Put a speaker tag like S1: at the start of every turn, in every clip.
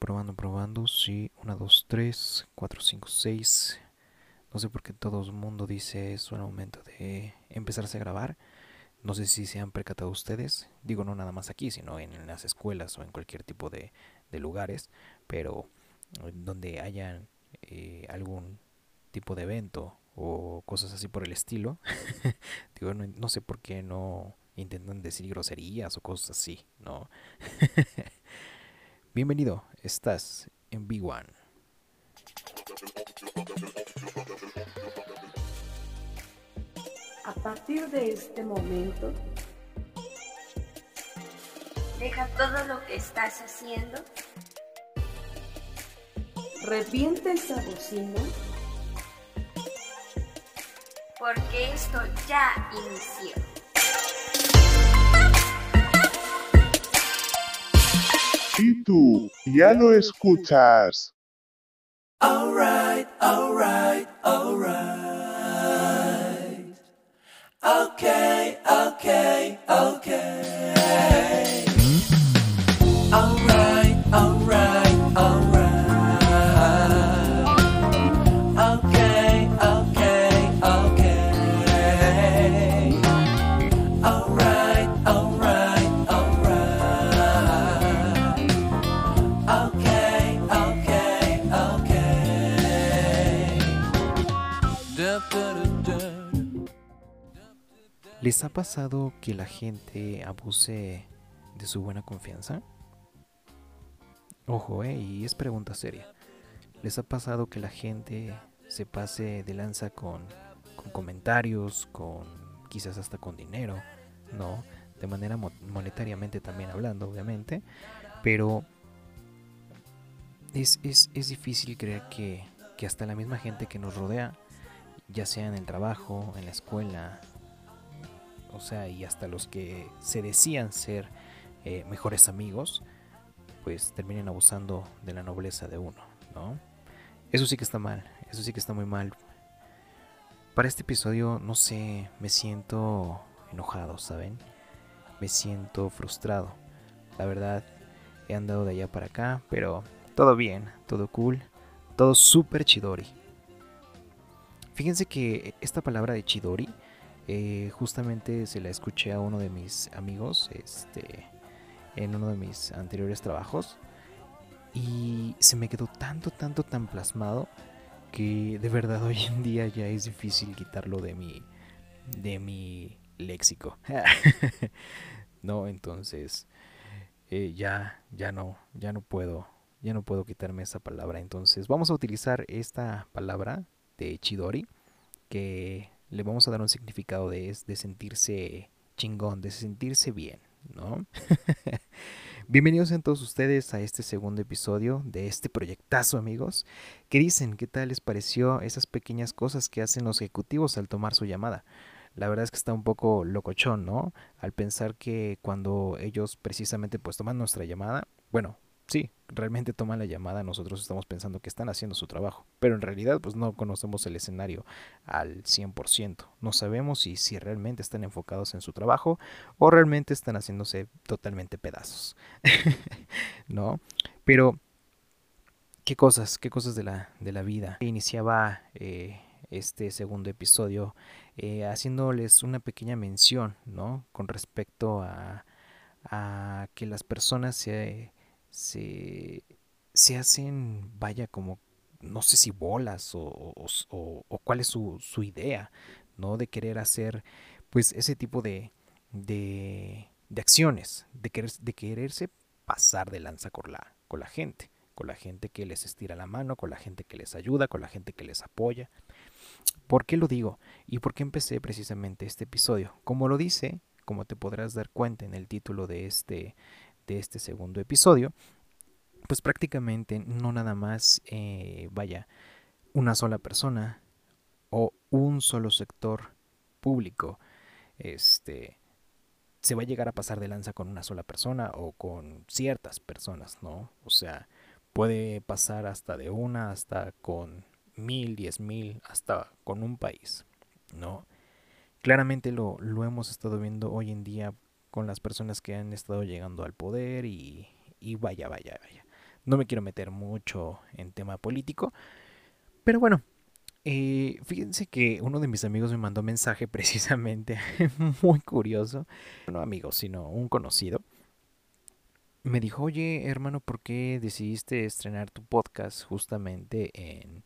S1: Probando, probando. Sí, 1, 2, 3, 4, 5, 6. No sé por qué todo el mundo dice eso el momento de empezarse a grabar. No sé si se han percatado ustedes. Digo, no nada más aquí, sino en las escuelas o en cualquier tipo de, lugares. Pero eh, donde haya eh, algún tipo de evento o cosas así por el estilo. Digo, no, no sé por qué no intentan decir groserías o cosas así, ¿no? Bienvenido, estás en B1.
S2: A partir de este momento,
S3: Deja todo lo que estás haciendo.
S2: revienta esa bocina
S3: Porque esto ya inició.
S4: ¿Y tú? ¿Ya lo escuchas?
S5: Alright, alright, alright. Okay, okay, okay.
S1: ¿Les ha pasado que la gente abuse de su buena confianza? Ojo, eh, y es pregunta seria. ¿Les ha pasado que la gente se pase de lanza con, comentarios, con quizás hasta con dinero, ¿no? De manera mo- monetariamente también hablando, obviamente. Pero es, es, es difícil creer que, que hasta la misma gente que nos rodea, ya sea en el trabajo, en la escuela, o sea, y hasta los que se decían ser eh, mejores amigos, pues terminen abusando de la nobleza de uno, ¿no? Eso sí que está mal, eso sí que está muy mal. Para este episodio, no sé, me siento enojado, ¿saben? Me siento frustrado. La verdad, he andado de allá para acá, pero todo bien, todo cool, todo súper chidori. Fíjense que esta palabra de chidori eh, justamente se la escuché a uno de mis amigos este, en uno de mis anteriores trabajos y se me quedó tanto, tanto, tan plasmado que de verdad hoy en día ya es difícil quitarlo de mi, de mi léxico. no, entonces eh, ya, ya no, ya no puedo, ya no puedo quitarme esa palabra. Entonces vamos a utilizar esta palabra de Chidori que le vamos a dar un significado de, de sentirse chingón, de sentirse bien, ¿no? Bienvenidos a todos ustedes a este segundo episodio de este proyectazo, amigos. ¿Qué dicen? ¿Qué tal les pareció esas pequeñas cosas que hacen los ejecutivos al tomar su llamada? La verdad es que está un poco locochón, ¿no? Al pensar que cuando ellos precisamente pues toman nuestra llamada, bueno, sí, realmente toman la llamada, nosotros estamos pensando que están haciendo su trabajo, pero en realidad pues no conocemos el escenario al 100%. No sabemos si, si realmente están enfocados en su trabajo o realmente están haciéndose totalmente pedazos. ¿No? Pero, ¿qué cosas? ¿Qué cosas de la, de la vida? Iniciaba eh, este segundo episodio eh, haciéndoles una pequeña mención, ¿no? Con respecto a, a que las personas se, se, se hacen, vaya, como no sé si bolas o, o- cuál es su, su idea, ¿no? De querer hacer, pues, ese tipo de, de, de acciones, de, querer, de quererse pasar de lanza con la, con la gente, con la gente que les estira la mano, con la gente que les ayuda, con la gente que les apoya. ¿Por qué lo digo? ¿Y por qué empecé precisamente este episodio? Como lo dice, como te podrás dar cuenta en el título de este, de este segundo episodio, pues prácticamente no nada más, eh, vaya, una sola persona o un solo sector público, este, se va a llegar a pasar de lanza con una sola persona o con ciertas personas, ¿no? O sea, puede pasar hasta de una, hasta con mil, diez mil, hasta con un país, ¿no? Claramente lo, lo hemos estado viendo hoy en día con las personas que han estado llegando al poder y, y vaya, vaya, vaya. No me quiero meter mucho en tema político, pero bueno, eh, fíjense que uno de mis amigos me mandó mensaje precisamente, muy curioso, no amigo, sino un conocido. Me dijo, oye hermano, ¿por qué decidiste estrenar tu podcast justamente en,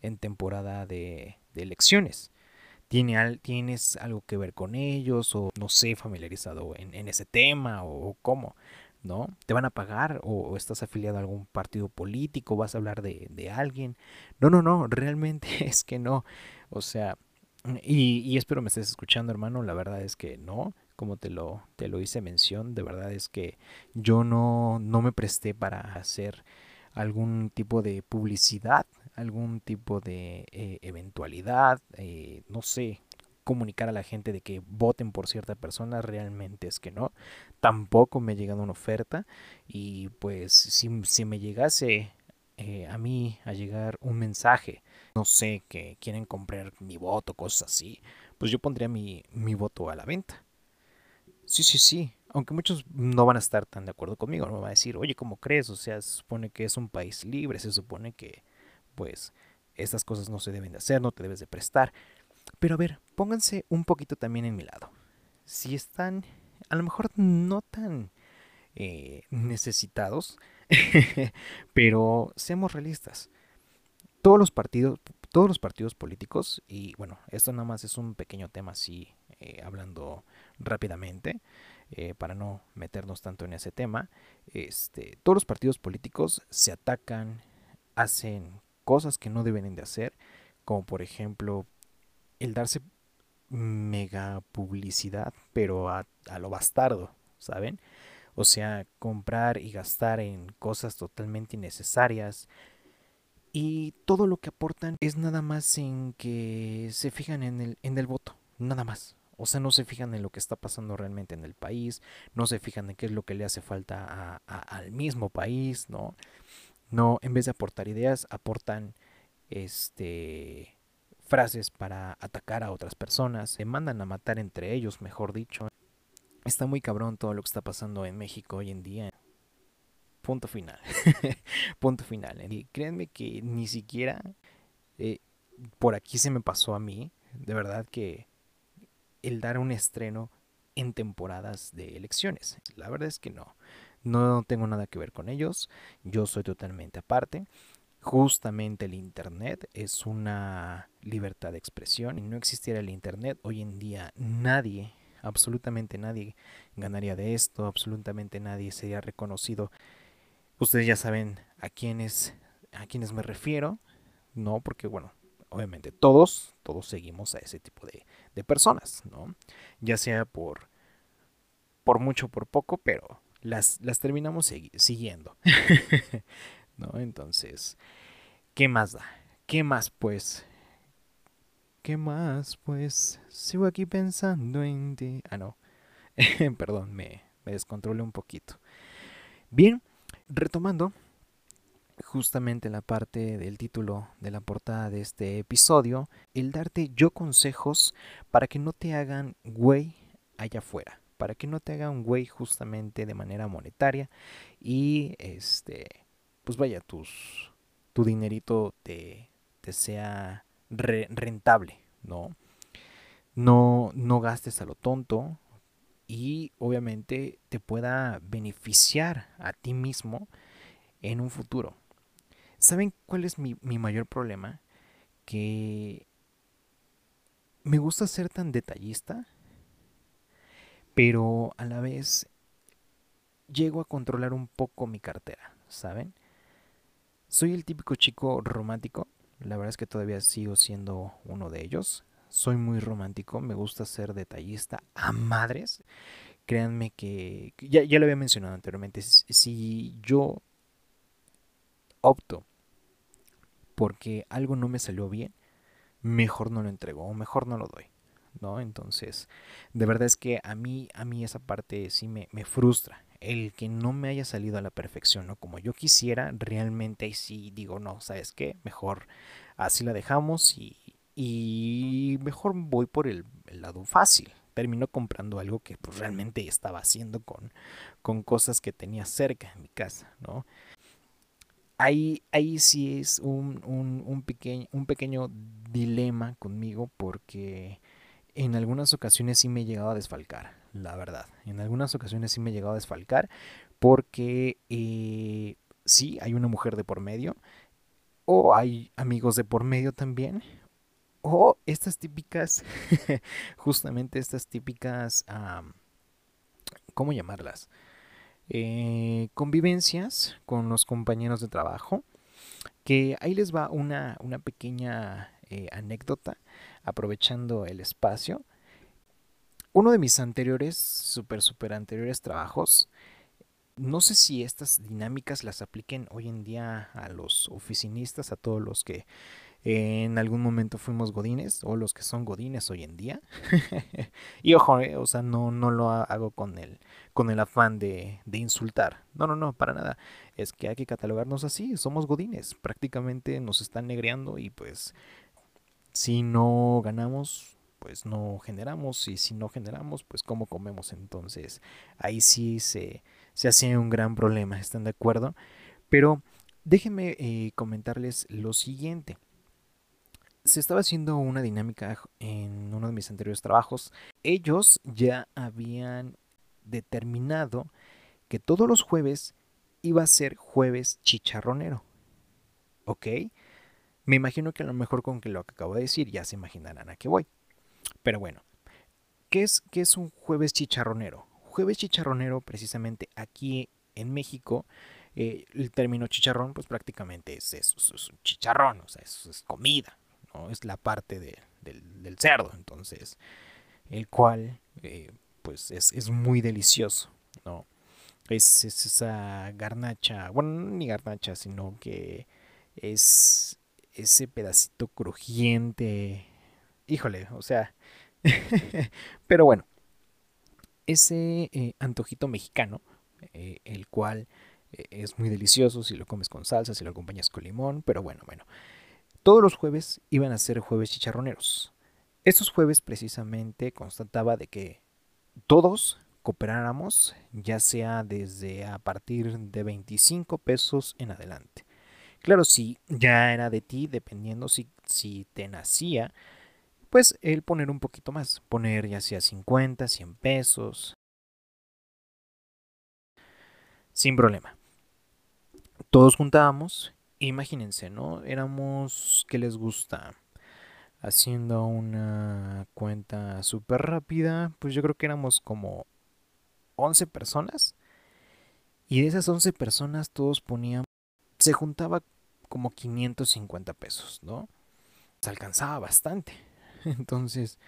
S1: en temporada de, de elecciones? ¿Tiene ¿Tienes algo que ver con ellos o no sé, familiarizado en, ese tema o, o cómo? ¿No? ¿Te van a pagar o, o estás afiliado a algún partido político? ¿Vas a hablar de, de alguien? No, no, no, realmente es que no. O sea, y, y espero me estés escuchando, hermano. La verdad es que no, como te lo, te lo hice mención, de verdad es que yo no, no me presté para hacer algún tipo de publicidad, algún tipo de eh, eventualidad, eh, no sé, comunicar a la gente de que voten por cierta persona, realmente es que no. Tampoco me ha llegado una oferta y pues si, si me llegase eh, a mí a llegar un mensaje, no sé, que quieren comprar mi voto, cosas así, pues yo pondría mi, mi voto a la venta. Sí, sí, sí. Aunque muchos no van a estar tan de acuerdo conmigo, no van a decir, oye, ¿cómo crees? O sea, se supone que es un país libre, se supone que, pues, estas cosas no se deben de hacer, no te debes de prestar. Pero a ver, pónganse un poquito también en mi lado. Si están, a lo mejor no tan eh, necesitados, pero seamos realistas. Todos los partidos, todos los partidos políticos, y bueno, esto nada más es un pequeño tema así, eh, hablando rápidamente, eh, para no meternos tanto en ese tema, este, todos los partidos políticos se atacan, hacen cosas que no deben de hacer, como por ejemplo el darse mega publicidad, pero a, lo bastardo, ¿saben? O sea, comprar y gastar en cosas totalmente innecesarias. Y todo lo que aportan es nada más en que se fijan en el, en el voto, nada más. O sea, no se fijan en lo que está pasando realmente en el país, no se fijan en qué es lo que le hace falta a- al mismo país, ¿no? No, en vez de aportar ideas, aportan este frases para atacar a otras personas, se mandan a matar entre ellos, mejor dicho. Está muy cabrón todo lo que está pasando en México hoy en día. Punto final. Punto final. Y créanme que ni siquiera eh, por aquí se me pasó a mí, de verdad que el dar un estreno en temporadas de elecciones. La verdad es que no. No tengo nada que ver con ellos. Yo soy totalmente aparte. Justamente el Internet es una libertad de expresión. Y no existiera el Internet, hoy en día nadie, absolutamente nadie ganaría de esto. Absolutamente nadie sería reconocido. Ustedes ya saben a quiénes, a quiénes me refiero. No, porque bueno, obviamente todos, todos seguimos a ese tipo de, de personas, ¿no? Ya sea por, por mucho por poco, pero las, las terminamos segui- siguiendo. ¿No? Entonces, ¿qué más da? ¿Qué más pues? ¿Qué más pues? Sigo aquí pensando en ti. Ah, no. Perdón, me, me descontrolé un poquito. Bien, retomando justamente la parte del título de la portada de este episodio, el darte yo consejos para que no te hagan güey allá afuera, para que no te hagan güey justamente de manera monetaria y este, pues vaya, tus, tu dinerito te, te sea re- rentable, ¿no? No, no gastes a lo tonto y obviamente te pueda beneficiar a ti mismo en un futuro. ¿Saben cuál es mi, mi mayor problema? Que me gusta ser tan detallista, pero a la vez llego a controlar un poco mi cartera, ¿saben? Soy el típico chico romántico, la verdad es que todavía sigo siendo uno de ellos. Soy muy romántico, me gusta ser detallista a madres. Créanme que, ya, ya lo había mencionado anteriormente, si yo opto porque algo no me salió bien, mejor no lo entrego o mejor no lo doy, ¿no? Entonces, de verdad es que a mí, a mí esa parte sí me, me frustra. El que no me haya salido a la perfección, ¿no? Como yo quisiera, realmente ahí sí digo, no, ¿sabes qué? Mejor así la dejamos y, y mejor voy por el, el lado fácil. Termino comprando algo que pues, realmente estaba haciendo con, con cosas que tenía cerca en mi casa, ¿no? ahí, ahí sí es un, un, un, pequeño, un pequeño dilema conmigo porque en algunas ocasiones sí me he llegado a desfalcar, la verdad. En algunas ocasiones sí me he llegado a desfalcar porque eh, sí hay una mujer de por medio o hay amigos de por medio también o estas típicas, justamente estas típicas, ¿cómo llamarlas? Eh, convivencias con los compañeros de trabajo. Que ahí les va una, una pequeña eh, anécdota, aprovechando el espacio. Uno de mis anteriores, súper, súper anteriores trabajos, no sé si estas dinámicas las apliquen hoy en día a los oficinistas, a todos los que en algún momento fuimos godines o los que son godines hoy en día. y ojo, eh, o sea, no, no lo ha- hago con el, con el afán de, de insultar. No, no, no, para nada. Es que hay que catalogarnos así, somos godines. Prácticamente nos están negreando y pues si no ganamos, pues no generamos. Y si no generamos, pues cómo comemos. Entonces ahí sí se, se hace un gran problema, ¿están de acuerdo? Pero déjenme eh, comentarles lo siguiente se estaba haciendo una dinámica en uno de mis anteriores trabajos. Ellos ya habían determinado que todos los jueves iba a ser jueves chicharronero. ¿Ok? Me imagino que a lo mejor con lo que acabo de decir ya se imaginarán a qué voy. Pero bueno, ¿qué es, qué es un jueves chicharronero? Jueves chicharronero, precisamente aquí en México, eh, el término chicharrón, pues prácticamente es eso, es, un chicharrón, o sea, es, es comida, ¿no? Es la parte de- del, cerdo, entonces, el cual, eh, pues es, es muy delicioso, ¿no? Es, es esa garnacha, bueno, no ni garnacha, sino que es ese pedacito crujiente, híjole, o sea, pero bueno, ese eh, antojito mexicano, eh, el cual eh, es muy delicioso si lo comes con salsa, si lo acompañas con limón, pero bueno, bueno. Todos los jueves iban a ser jueves chicharroneros. Estos jueves precisamente constataba de que todos cooperáramos, ya sea desde a partir de 25 pesos en adelante. Claro, si ya era de ti, dependiendo si, si te nacía, pues el poner un poquito más, poner ya sea 50, 100 pesos, sin problema. Todos juntábamos, imagínense, ¿no? Éramos, ¿qué les gusta? Haciendo una cuenta súper rápida, pues yo creo que éramos como 11 personas. Y de esas 11 personas todos ponían, se juntaba como 550 pesos, ¿no? Se alcanzaba bastante. Entonces,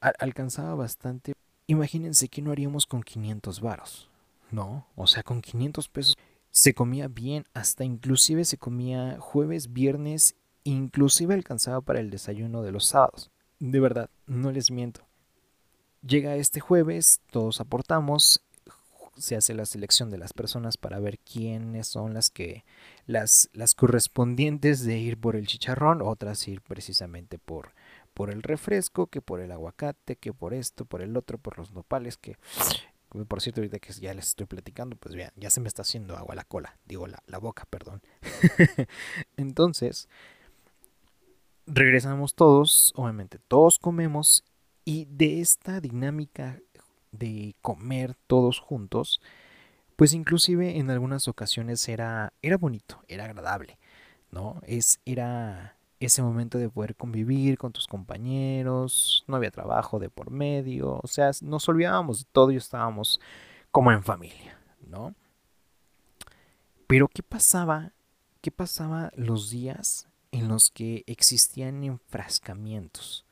S1: al- alcanzaba bastante. Imagínense que no haríamos con 500 varos, ¿no? O sea, con 500 pesos se comía bien, hasta inclusive se comía jueves, viernes, inclusive alcanzaba para el desayuno de los sábados. De verdad, no les miento. Llega este jueves, todos aportamos, se hace la selección de las personas para ver quiénes son las que las, las correspondientes de ir por el chicharrón, otras ir precisamente por, por el refresco, que por el aguacate, que por esto, por el otro, por los nopales, que por cierto, ahorita que ya les estoy platicando, pues vean, ya se me está haciendo agua la cola, digo la, la boca, perdón. Entonces, regresamos todos, obviamente todos comemos y de esta dinámica de comer todos juntos, pues inclusive en algunas ocasiones era, era bonito, era agradable, ¿no? Es, era ese momento de poder convivir con tus compañeros, no había trabajo de por medio, o sea, nos olvidábamos de todo y estábamos como en familia, ¿no? Pero ¿qué pasaba? ¿Qué pasaba los días en los que existían enfrascamientos?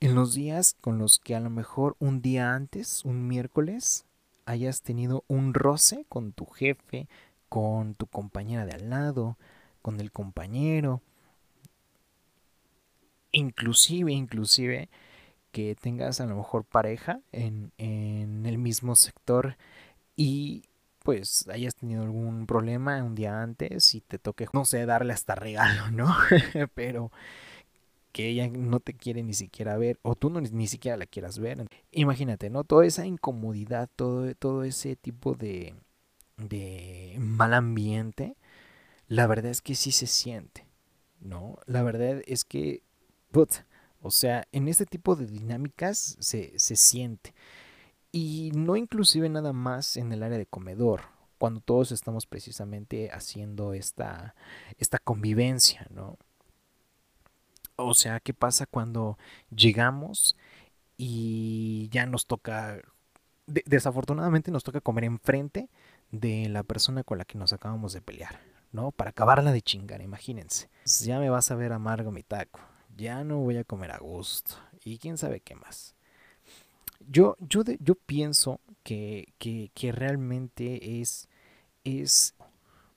S1: En los días con los que a lo mejor un día antes, un miércoles, hayas tenido un roce con tu jefe, con tu compañera de al lado, con el compañero, inclusive, inclusive que tengas a lo mejor pareja en, en el mismo sector y pues hayas tenido algún problema un día antes y te toque, no sé, darle hasta regalo, ¿no? Pero que ella no te quiere ni siquiera ver o tú no, ni siquiera la quieras ver. Imagínate, ¿no? Toda esa incomodidad, todo, todo ese tipo de, mal ambiente, la verdad es que sí se siente, ¿no? La verdad es que, put, o sea, en este tipo de dinámicas se, se siente. Y no inclusive nada más en el área de comedor, cuando todos estamos precisamente haciendo esta, esta convivencia, ¿no? O sea, ¿qué pasa cuando llegamos y ya nos toca, de- desafortunadamente nos toca comer enfrente de la persona con la que nos acabamos de pelear, ¿no? Para acabarla de chingar, imagínense. Pues Ya me vas a ver amargo mi taco, ya no voy a comer a gusto y quién sabe qué más. Yo, yo, yo pienso que, que, que realmente es, es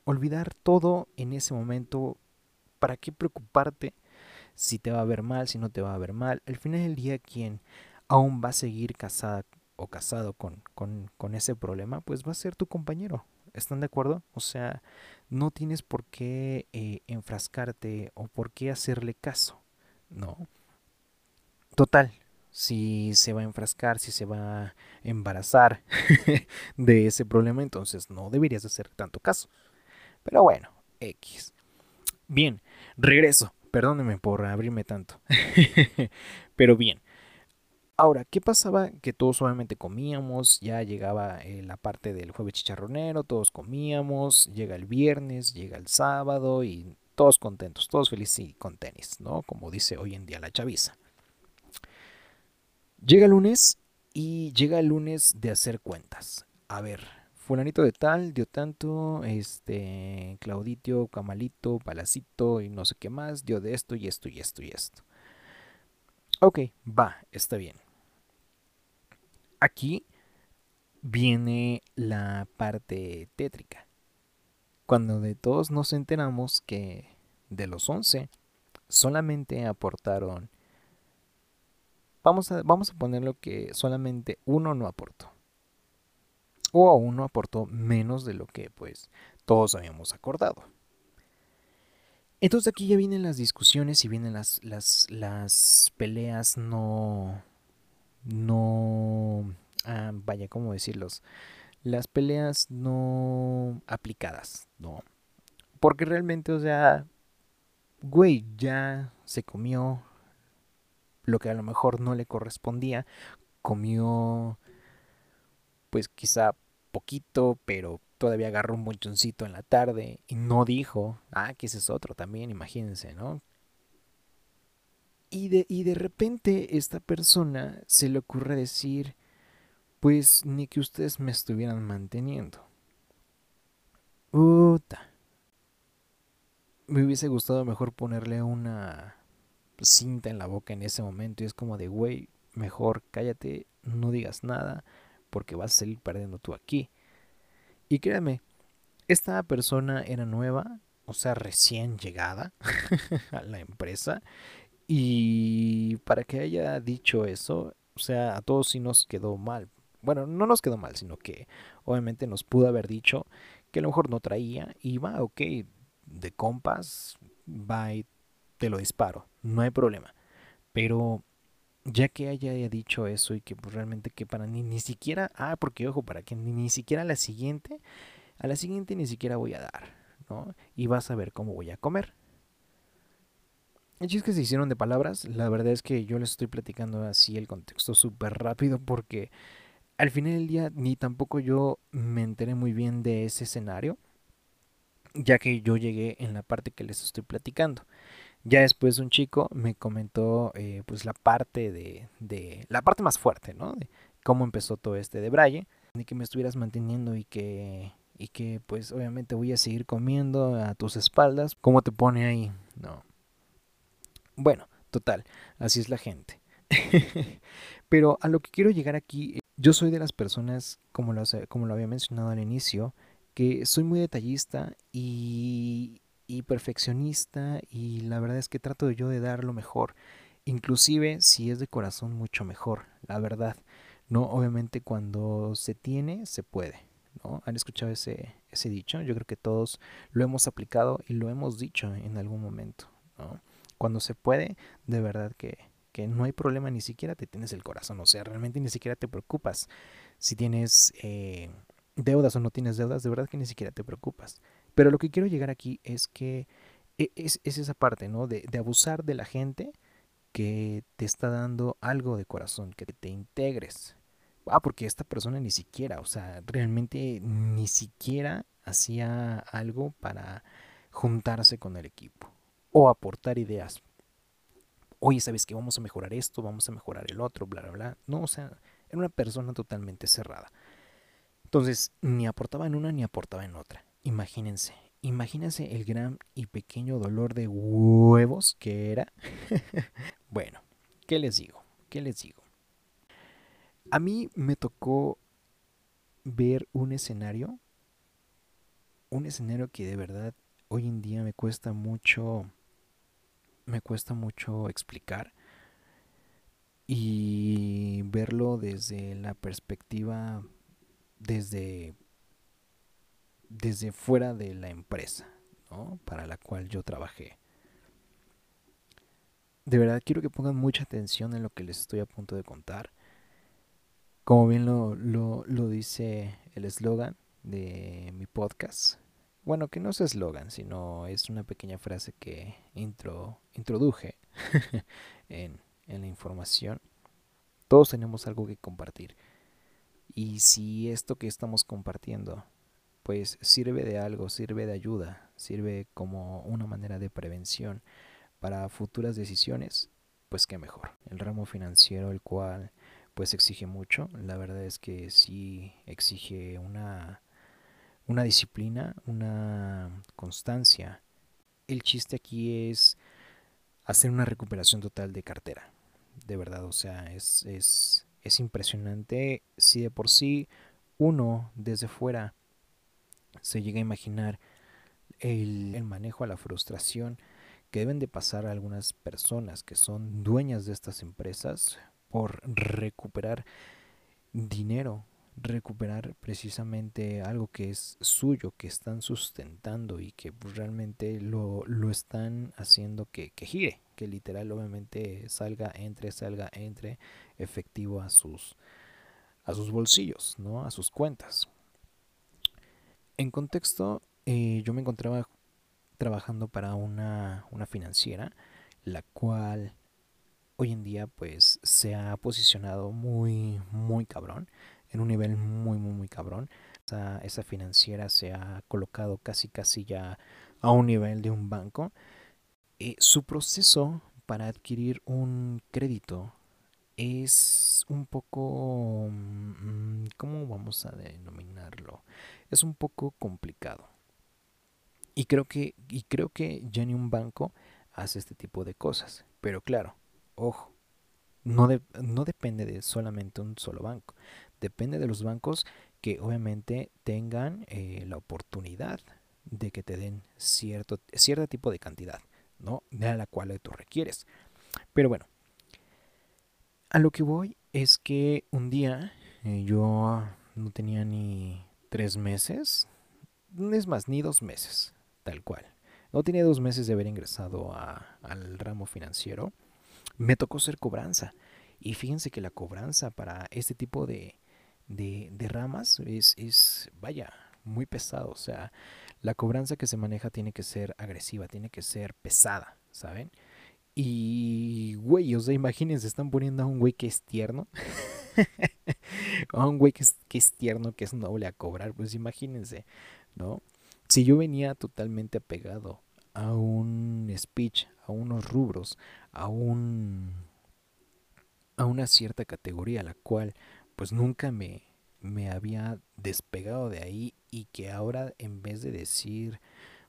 S1: olvidar todo en ese momento. ¿Para qué preocuparte si te va a ver mal, si no te va a ver mal? Al final del día, quien aún va a seguir casada o casado con, con, con ese problema, pues va a ser tu compañero. ¿Están de acuerdo? O sea, no tienes por qué eh, enfrascarte o por qué hacerle caso, ¿no? Total, si se va a enfrascar, si se va a embarazar de ese problema, entonces no deberías hacer tanto caso. Pero bueno, X. Bien, regreso. Perdónenme por abrirme tanto. Pero bien. Ahora, ¿qué pasaba? Que todos obviamente comíamos, ya llegaba eh, la parte del jueves chicharronero, todos comíamos, llega el viernes, llega el sábado y todos contentos, todos felices y con tenis, ¿no? Como dice hoy en día la chaviza. Llega el lunes y llega el lunes de hacer cuentas. A ver, fulanito de tal dio tanto, este, Clauditio, Camalito, Palacito y no sé qué más, dio de esto y esto y esto y esto. Ok, va, está bien. Aquí viene la parte tétrica. Cuando de todos nos enteramos que de los 11 solamente aportaron Vamos vamos a ponerlo que solamente uno no aportó. O uno aportó menos de lo que pues todos habíamos acordado. Entonces aquí ya vienen las discusiones y vienen las, las, las peleas no... No... ah, vaya, ¿cómo decirlos? Las peleas no aplicadas, ¿no? Porque realmente, o sea, güey, ya se comió lo que a lo mejor no le correspondía, comió pues quizá poquito, pero todavía agarró un monchoncito en la tarde y no dijo, ah, que ese es otro también, imagínense, ¿no? Y de, y de repente esta persona se le ocurre decir, pues ni que ustedes me estuvieran manteniendo. Puta. Me hubiese gustado mejor ponerle una cinta en la boca en ese momento y es como de, güey, mejor cállate, no digas nada porque vas a salir perdiendo tú aquí. Y créanme, esta persona era nueva, o sea, recién llegada a la empresa y para que haya dicho eso, o sea, a todos sí nos quedó mal. Bueno, no nos quedó mal, sino que obviamente nos pudo haber dicho que a lo mejor no traía y va, ok, de compas, va y te lo disparo, no hay problema. Pero ya que haya dicho eso y que pues, realmente que para ni, ni siquiera, ah, porque ojo, para que ni, ni siquiera a la siguiente, a la siguiente ni siquiera voy a dar, ¿no? Y vas a ver cómo voy a comer. El que se hicieron de palabras, la verdad es que yo les estoy platicando así el contexto súper rápido porque al final del día ni tampoco yo me enteré muy bien de ese escenario, ya que yo llegué en la parte que les estoy platicando. Ya después un chico me comentó eh, pues la parte de, de, la parte más fuerte, ¿no? De cómo empezó todo este de Braille, de que me estuvieras manteniendo y que y que pues obviamente voy a seguir comiendo a tus espaldas. ¿Cómo te pone ahí? No. Bueno, total, así es la gente. Pero a lo que quiero llegar aquí, yo soy de las personas, como lo, como lo había mencionado al inicio, que soy muy detallista y, y perfeccionista y la verdad es que trato yo de dar lo mejor. Inclusive si es de corazón mucho mejor, la verdad. No, obviamente cuando se tiene, se puede. ¿no? ¿Han escuchado ese, ese dicho? Yo creo que todos lo hemos aplicado y lo hemos dicho en algún momento. ¿no? Cuando se puede, de verdad que, que no hay problema, ni siquiera te tienes el corazón. O sea, realmente ni siquiera te preocupas si tienes eh, deudas o no tienes deudas, de verdad que ni siquiera te preocupas. Pero lo que quiero llegar aquí es que e- es, es esa parte, ¿no? De, de abusar de la gente que te está dando algo de corazón, que te integres. Ah, porque esta persona ni siquiera, o sea, realmente ni siquiera hacía algo para juntarse con el equipo o aportar ideas. Oye, ¿sabes qué? Vamos a mejorar esto, vamos a mejorar el otro, bla, bla, bla. No, o sea, era una persona totalmente cerrada. Entonces, ni aportaba en una ni aportaba en otra. Imagínense, imagínense el gran y pequeño dolor de huevos que era. bueno, ¿qué les digo? ¿Qué les digo? A mí me tocó ver un escenario, un escenario que de verdad hoy en día me cuesta mucho, me cuesta mucho explicar y verlo desde la perspectiva, desde, desde fuera de la empresa. Para la cual yo trabajé. De verdad quiero que pongan mucha atención en lo que les estoy a punto de contar. Como bien lo, lo, lo dice el eslogan de mi podcast. Bueno, que no es eslogan, sino es una pequeña frase que intro, introduje en, en la información. Todos tenemos algo que compartir. Y si esto que estamos compartiendo, pues sirve de algo, sirve de ayuda, sirve como una manera de prevención para futuras decisiones, pues qué mejor. El ramo financiero, el cual pues exige mucho, la verdad es que sí exige una, una disciplina, una constancia. El chiste aquí es hacer una recuperación total de cartera. De verdad, o sea, es, es, es impresionante si de por sí uno desde fuera se llega a imaginar el, el manejo a la frustración que deben de pasar algunas personas que son dueñas de estas empresas por recuperar dinero, recuperar precisamente algo que es suyo, que están sustentando y que pues, realmente lo, lo están haciendo que, que gire, que literal obviamente salga, entre, salga, entre efectivo a sus, a sus bolsillos, ¿no? A sus cuentas. En contexto, eh, yo me encontraba trabajando para una, una financiera, la cual hoy en día pues se ha posicionado muy, muy cabrón, en un nivel muy, muy, muy cabrón. Esa, esa financiera se ha colocado casi, casi ya a un nivel de un banco. Eh, su proceso para adquirir un crédito es un poco, mm, ¿cómo vamos a denominarlo? Es un poco complicado. Y creo que, y creo que ya ni un banco hace este tipo de cosas. Pero claro, ojo, no, de- no depende de solamente un solo banco. Depende de los bancos que obviamente tengan eh, la oportunidad de que te den cierto, cierto tipo de cantidad, ¿no? De la cual tú requieres. Pero bueno, a lo que voy es que un día eh, yo no tenía ni tres meses, es más, ni dos meses, tal cual. No tenía dos meses de haber ingresado a- al ramo financiero. Me tocó ser cobranza. Y fíjense que la cobranza para este tipo de, ramas es, es, vaya, muy pesado. O sea, la cobranza que se maneja tiene que ser agresiva, tiene que ser pesada, ¿saben? Y, güey, o sea, imagínense, están poniendo a un güey que es tierno. a un güey que es, que es tierno, que es noble a cobrar. Pues imagínense, ¿no? Si yo venía totalmente apegado a un speech, a unos rubros, a un a una cierta categoría, la cual pues nunca me, me había despegado de ahí y que ahora en vez de decir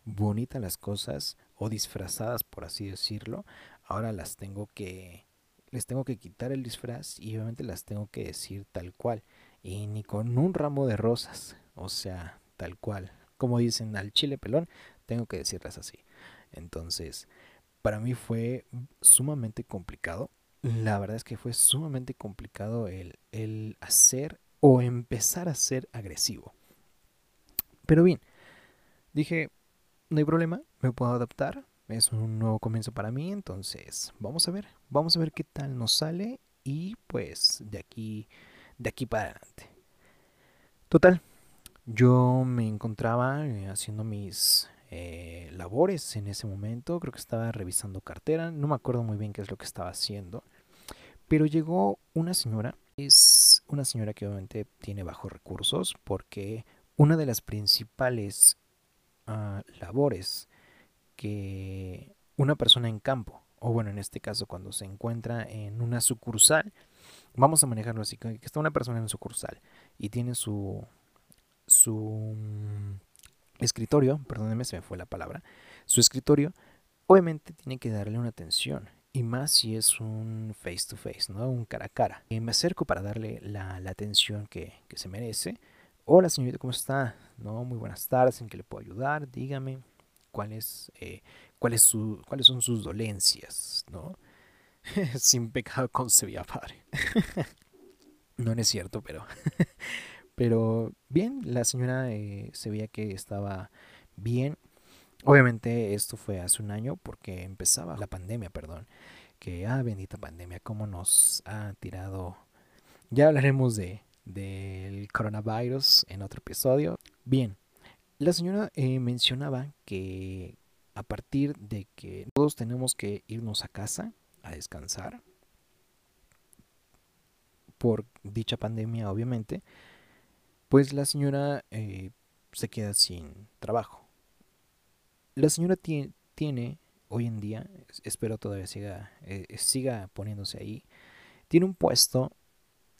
S1: bonitas las cosas o disfrazadas por así decirlo, ahora las tengo que les tengo que quitar el disfraz y obviamente las tengo que decir tal cual y ni con un ramo de rosas, o sea, tal cual, como dicen al chile pelón, tengo que decirlas así. Entonces, para mí fue sumamente complicado. La verdad es que fue sumamente complicado el, el hacer o empezar a ser agresivo. Pero bien, dije, no hay problema, me puedo adaptar. Es un nuevo comienzo para mí, entonces vamos a ver, vamos a ver qué tal nos sale y pues de aquí, de aquí para adelante. Total, Yo me encontraba eh, haciendo mis eh, labores en ese momento, creo que estaba revisando cartera, no me acuerdo muy bien qué es lo que estaba haciendo, pero llegó una señora, es una señora que obviamente tiene bajos recursos porque una de las principales ah, labores que una persona en campo, o bueno, en este caso cuando se encuentra en una sucursal, vamos a manejarlo así, que está una persona en sucursal y tiene su su mm, escritorio, perdónenme, se me fue la palabra, su escritorio, obviamente tiene que darle una atención. Y más si es un face to face, ¿no? Un cara a cara. Y me acerco para darle la, la atención que, que se merece. Hola señorita, ¿cómo está? No, muy buenas tardes, ¿en qué le puedo ayudar? Dígame cuál es, eh, su, cuáles son sus dolencias, ¿no? Sin pecado concebía padre. no, no es cierto, pero Pero bien, la señora eh, se veía que estaba bien. Obviamente esto fue hace un año porque empezaba la pandemia, perdón. Que, ah, bendita pandemia, cómo nos ha tirado. Ya hablaremos de del coronavirus en otro episodio. Bien, la señora eh, mencionaba que a partir de que todos tenemos que irnos a casa a descansar por dicha pandemia, obviamente, pues la señora eh, se queda sin trabajo. La señora tie- tiene hoy en día, es- espero todavía siga, eh, siga poniéndose ahí, tiene un puesto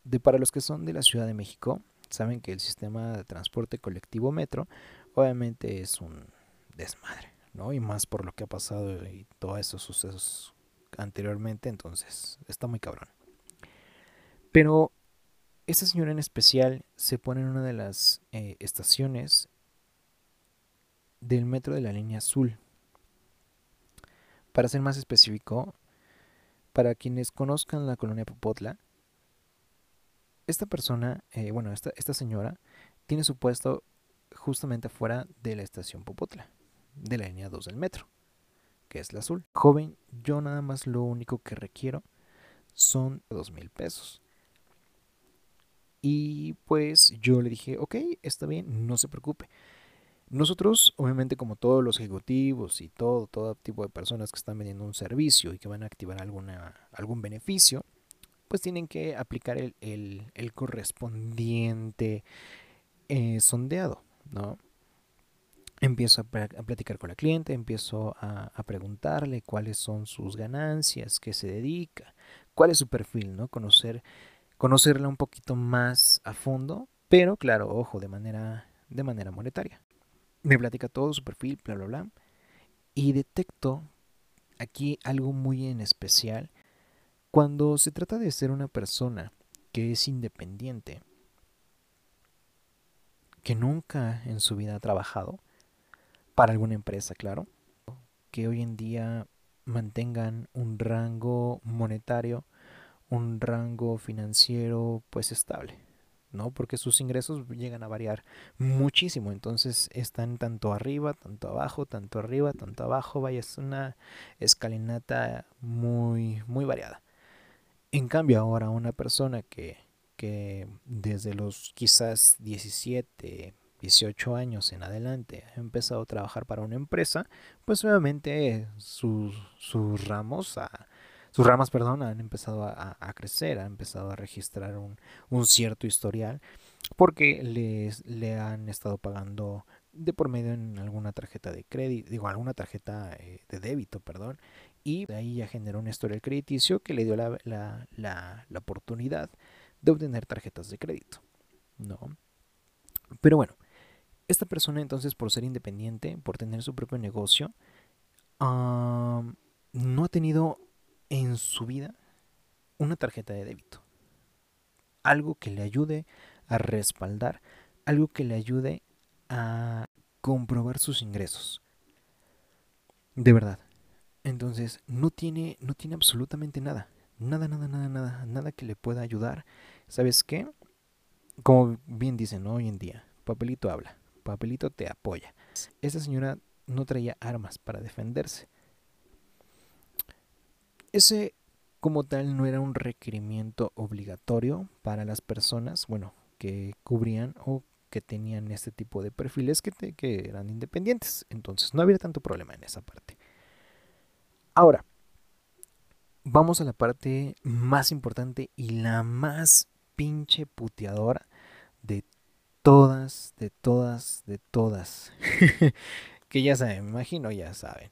S1: de para los que son de la Ciudad de México, saben que el sistema de transporte colectivo metro obviamente es un desmadre, ¿no? Y más por lo que ha pasado y todos esos sucesos anteriormente, entonces está muy cabrón. Pero esta señora en especial se pone en una de las eh, estaciones del metro de la línea azul. Para ser más específico, para quienes conozcan la colonia Popotla, esta persona, eh, bueno, esta, esta señora tiene su puesto justamente afuera de la estación Popotla, de la línea 2 del metro, que es la azul. Joven, yo nada más lo único que requiero son dos mil pesos. Y pues yo le dije, ok, está bien, no se preocupe. Nosotros, obviamente, como todos los ejecutivos y todo, todo tipo de personas que están vendiendo un servicio y que van a activar alguna, algún beneficio, pues tienen que aplicar el, el- correspondiente eh, sondeado, ¿no? Empiezo a, platicar con la cliente, empiezo a, a preguntarle cuáles son sus ganancias, qué se dedica, cuál es su perfil, ¿no? Conocer conocerla un poquito más a fondo, pero claro, ojo, de manera, de manera monetaria. Me platica todo su perfil, bla, bla, bla. Y detecto aquí algo muy en especial. Cuando se trata de ser una persona que es independiente, que nunca en su vida ha trabajado para alguna empresa, claro, que hoy en día mantengan un rango monetario un rango financiero pues estable, ¿no? Porque sus ingresos llegan a variar muchísimo, entonces están tanto arriba, tanto abajo, tanto arriba, tanto abajo, vaya, es una escalinata muy, muy variada. En cambio, ahora una persona que, que desde los quizás 17, 18 años en adelante ha empezado a trabajar para una empresa, pues obviamente sus, sus ramos a sus ramas, perdón, han empezado a, crecer, han empezado a registrar un, un cierto historial porque les, le han estado pagando de por medio en alguna tarjeta de crédito, digo, alguna tarjeta eh, de débito, perdón, y de ahí ya generó un historial crediticio que le dio la, la, la, la oportunidad de obtener tarjetas de crédito, ¿no? Pero bueno, esta persona entonces por ser independiente, por tener su propio negocio, no ha tenido en su vida una tarjeta de débito. Algo que le ayude a respaldar, algo que le ayude a comprobar sus ingresos. De verdad. Entonces, no tiene, no tiene absolutamente nada. Nada, nada, nada, nada, nada que le pueda ayudar. ¿Sabes qué? Como bien dicen hoy en día, papelito habla, papelito te apoya. Esta señora no traía armas para defenderse. Ese como tal no era un requerimiento obligatorio para las personas, bueno, que cubrían o que tenían este tipo de perfiles que, te- que eran independientes. Entonces no había tanto problema en esa parte. Ahora, vamos a la parte más importante y la más pinche puteadora de todas, de todas, de todas. que ya saben, me imagino, ya saben.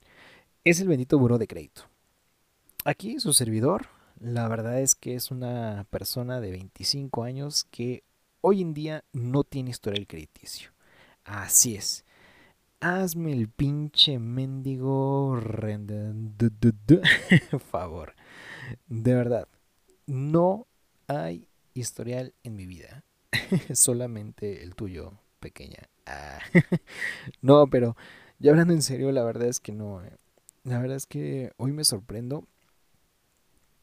S1: Es el bendito buró de crédito. Aquí su servidor, la verdad es que es una persona de 25 años que hoy en día no tiene historial crediticio. Así es. Hazme el pinche mendigo favor. De verdad, no hay historial en mi vida. Solamente el tuyo, pequeña. Ah. No, pero ya hablando en serio, la verdad es que no. eh. La verdad es que hoy me sorprendo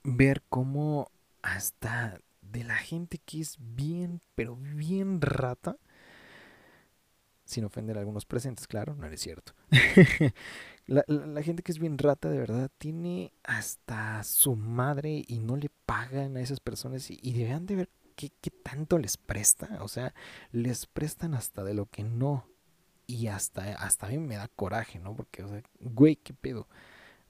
S1: ver cómo hasta de la gente que es bien, pero bien rata, sin ofender a algunos presentes, claro, no es cierto. la, la- la gente que es bien rata, de verdad, tiene hasta su madre y no le pagan a esas personas y, y deberían de ver qué, qué tanto les presta. O sea, les prestan hasta de lo que no. Y hasta, hasta a mí me da coraje, ¿no? Porque, o sea, güey, ¿qué pedo?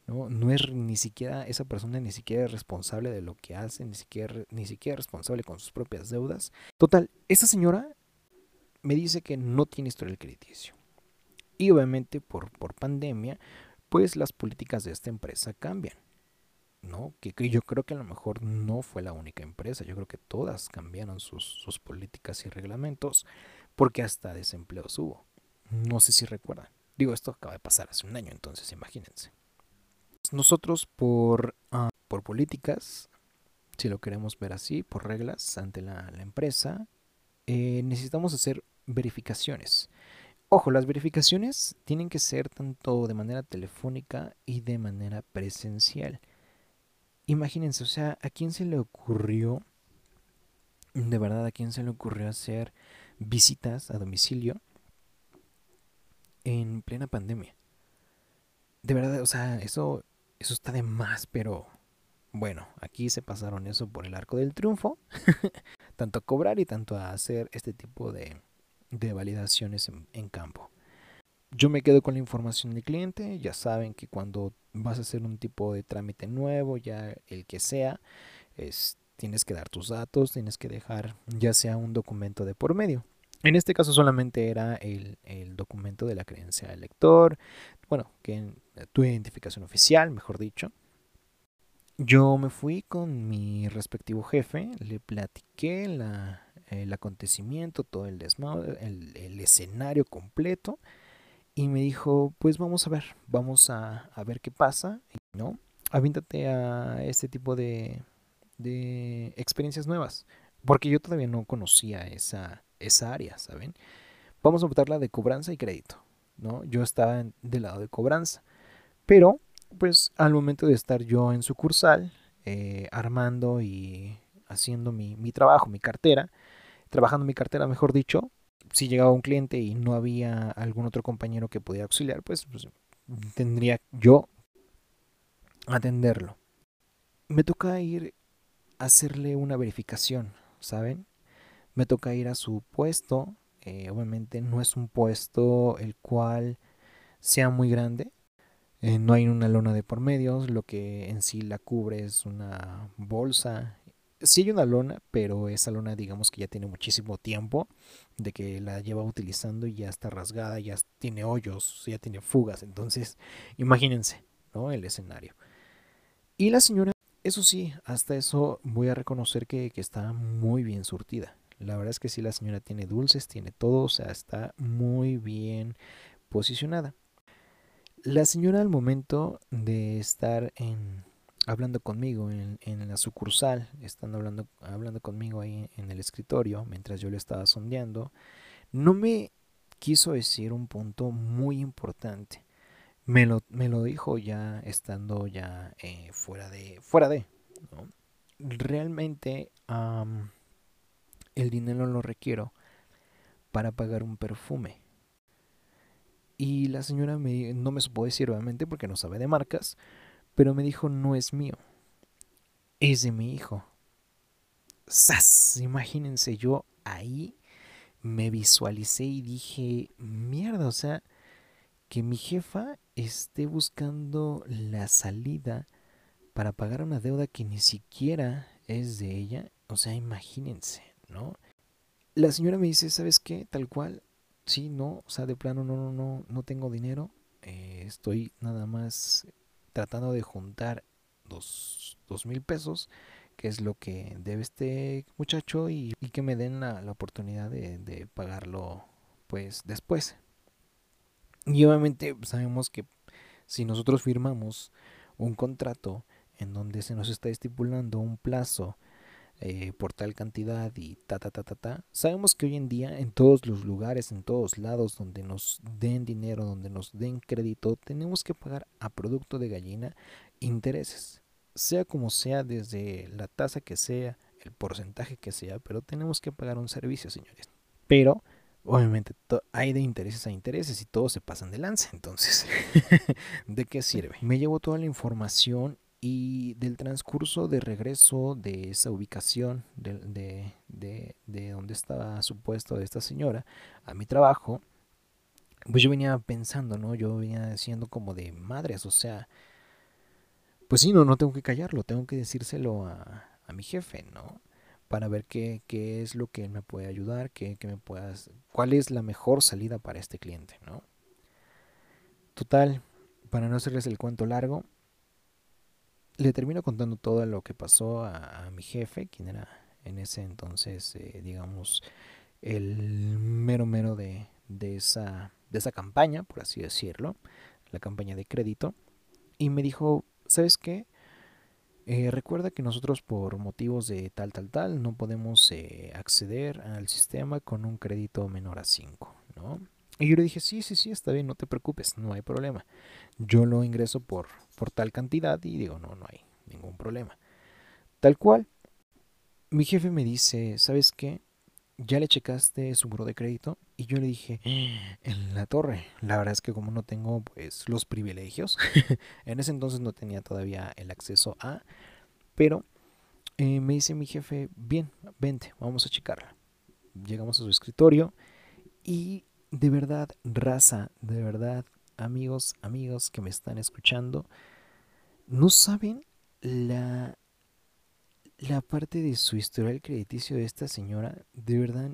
S1: ¿no? No es ni siquiera, esa persona ni siquiera es responsable de lo que hace, ni siquiera, ni siquiera es responsable con sus propias deudas. Total, esta señora me dice que no tiene historial crediticio. Y obviamente por, por pandemia, pues las políticas de esta empresa cambian. ¿no? Que, que yo creo que a lo mejor no fue la única empresa, yo creo que todas cambiaron sus, sus políticas y reglamentos porque hasta desempleos hubo. No sé si recuerdan. Digo, esto acaba de pasar hace un año, entonces imagínense. Nosotros por, ah, por políticas, si lo queremos ver así, por reglas ante la, empresa, eh, necesitamos hacer verificaciones. Ojo, las verificaciones tienen que ser tanto de manera telefónica y de manera presencial. Imagínense, o sea, ¿a quién se le ocurrió, de verdad, a quién se le ocurrió hacer visitas a domicilio en plena pandemia? De verdad, o sea, eso, eso está de más, pero bueno, aquí se pasaron eso por el arco del triunfo, tanto a cobrar y tanto a hacer este tipo de, de validaciones en, campo. Yo me quedo con la información del cliente, ya saben que cuando vas a hacer un tipo de trámite nuevo, ya el que sea, es, tienes que dar tus datos, tienes que dejar ya sea un documento de por medio. En este caso solamente era el, el documento de la creencia del lector, bueno, que tu identificación oficial, mejor dicho. Yo me fui con mi respectivo jefe, le platiqué la, el acontecimiento, todo el desmadre, el, escenario completo. Y me dijo, pues vamos a ver, vamos a, ver qué pasa, ¿no? Avíntate a este tipo de, experiencias nuevas. Porque yo todavía no conocía esa, esa área, ¿saben? Vamos a optar la de cobranza y crédito, ¿no? Yo estaba del lado de cobranza. Pero, pues al momento de estar yo en sucursal, eh, armando y haciendo mi trabajo, mi cartera, trabajando mi cartera, mejor dicho, si llegaba un cliente y no había algún otro compañero que pudiera auxiliar, pues, pues, tendría yo atenderlo. Me toca ir a hacerle una verificación, ¿saben? Me toca ir a su puesto. eh, obviamente no es un puesto el cual sea muy grande. eh, no hay una lona de por medio. Lo que en sí la cubre es una bolsa. Sí hay una lona, pero esa lona digamos que ya tiene muchísimo tiempo de que la lleva utilizando y ya está rasgada, ya tiene hoyos, ya tiene fugas. Entonces, imagínense, ¿no? El escenario. Y la señora, eso sí, hasta eso voy a reconocer que, que está muy bien surtida. La verdad es que sí, la señora tiene dulces, tiene todo, o sea, está muy bien posicionada. La señora al momento de estar en, hablando conmigo en, en la sucursal, estando hablando, hablando conmigo ahí en el escritorio, mientras yo le estaba sondeando, no me quiso decir un punto muy importante. Me lo, me lo dijo ya estando ya eh, fuera de, fuera de, ¿no? Realmente el dinero lo requiero para pagar un perfume. Y la señora me, no me supo decir obviamente porque no sabe de marcas, pero me dijo no es mío, es de mi hijo. ¡Sas! Imagínense yo ahí me visualicé y dije, mierda, o sea, que mi jefa esté buscando la salida para pagar una deuda que ni siquiera es de ella. O sea, imagínense, ¿no? La señora me dice, ¿sabes qué? Tal cual, sí, no, o sea, de plano no, no, no, no tengo dinero. eh, estoy nada más tratando de juntar dos, dos mil pesos, que es lo que debe este muchacho, y, que me den la, la oportunidad de, de pagarlo, pues, después. Y obviamente sabemos que si nosotros firmamos un contrato en donde se nos está estipulando un plazo eh, por tal cantidad y ta ta ta ta ta, sabemos que hoy en día en todos los lugares, en todos lados donde nos den dinero, donde nos den crédito, tenemos que pagar a producto de gallina intereses, sea como sea, desde la tasa que sea, el porcentaje que sea, pero tenemos que pagar un servicio, señores. Pero obviamente hay de intereses a intereses y todos se pasan de lanza. Entonces, ¿de qué sirve? Me llevo toda la información y del transcurso de regreso de esa ubicación de, de, de, de donde estaba supuesto esta señora a mi trabajo, pues yo venía pensando, ¿no? Yo venía diciendo como de madres, o sea, pues sí, no, no tengo que callarlo, tengo que decírselo a, a mi jefe, ¿no? Para ver qué, qué es lo que él me puede ayudar, qué, qué me puedas, cuál es la mejor salida para este cliente, ¿no? Total, para no hacerles el cuento largo, le termino contando todo lo que pasó a, mi jefe, quien era en ese entonces, eh, digamos, el mero mero de, de, esa, de esa campaña, por así decirlo, la campaña de crédito, y me dijo, ¿sabes qué? Eh, recuerda que nosotros por motivos de tal, tal, tal, no podemos eh, acceder al sistema con un crédito menor a 5, ¿no? Y yo le dije, sí, sí, sí, está bien, no te preocupes, no hay problema. Yo lo ingreso por, por tal cantidad y digo, no, no hay ningún problema. Tal cual, mi jefe me dice, ¿sabes qué? ¿Ya le checaste su buro de crédito? Y yo le dije, en la torre. La verdad es que como no tengo pues los privilegios, en ese entonces no tenía todavía el acceso a, pero eh, me dice mi jefe, bien, vente, vamos a checarla. Llegamos a su escritorio y de verdad, raza, de verdad, amigos, amigos que me están escuchando, no saben la, la parte de su historial crediticio de esta señora, de verdad,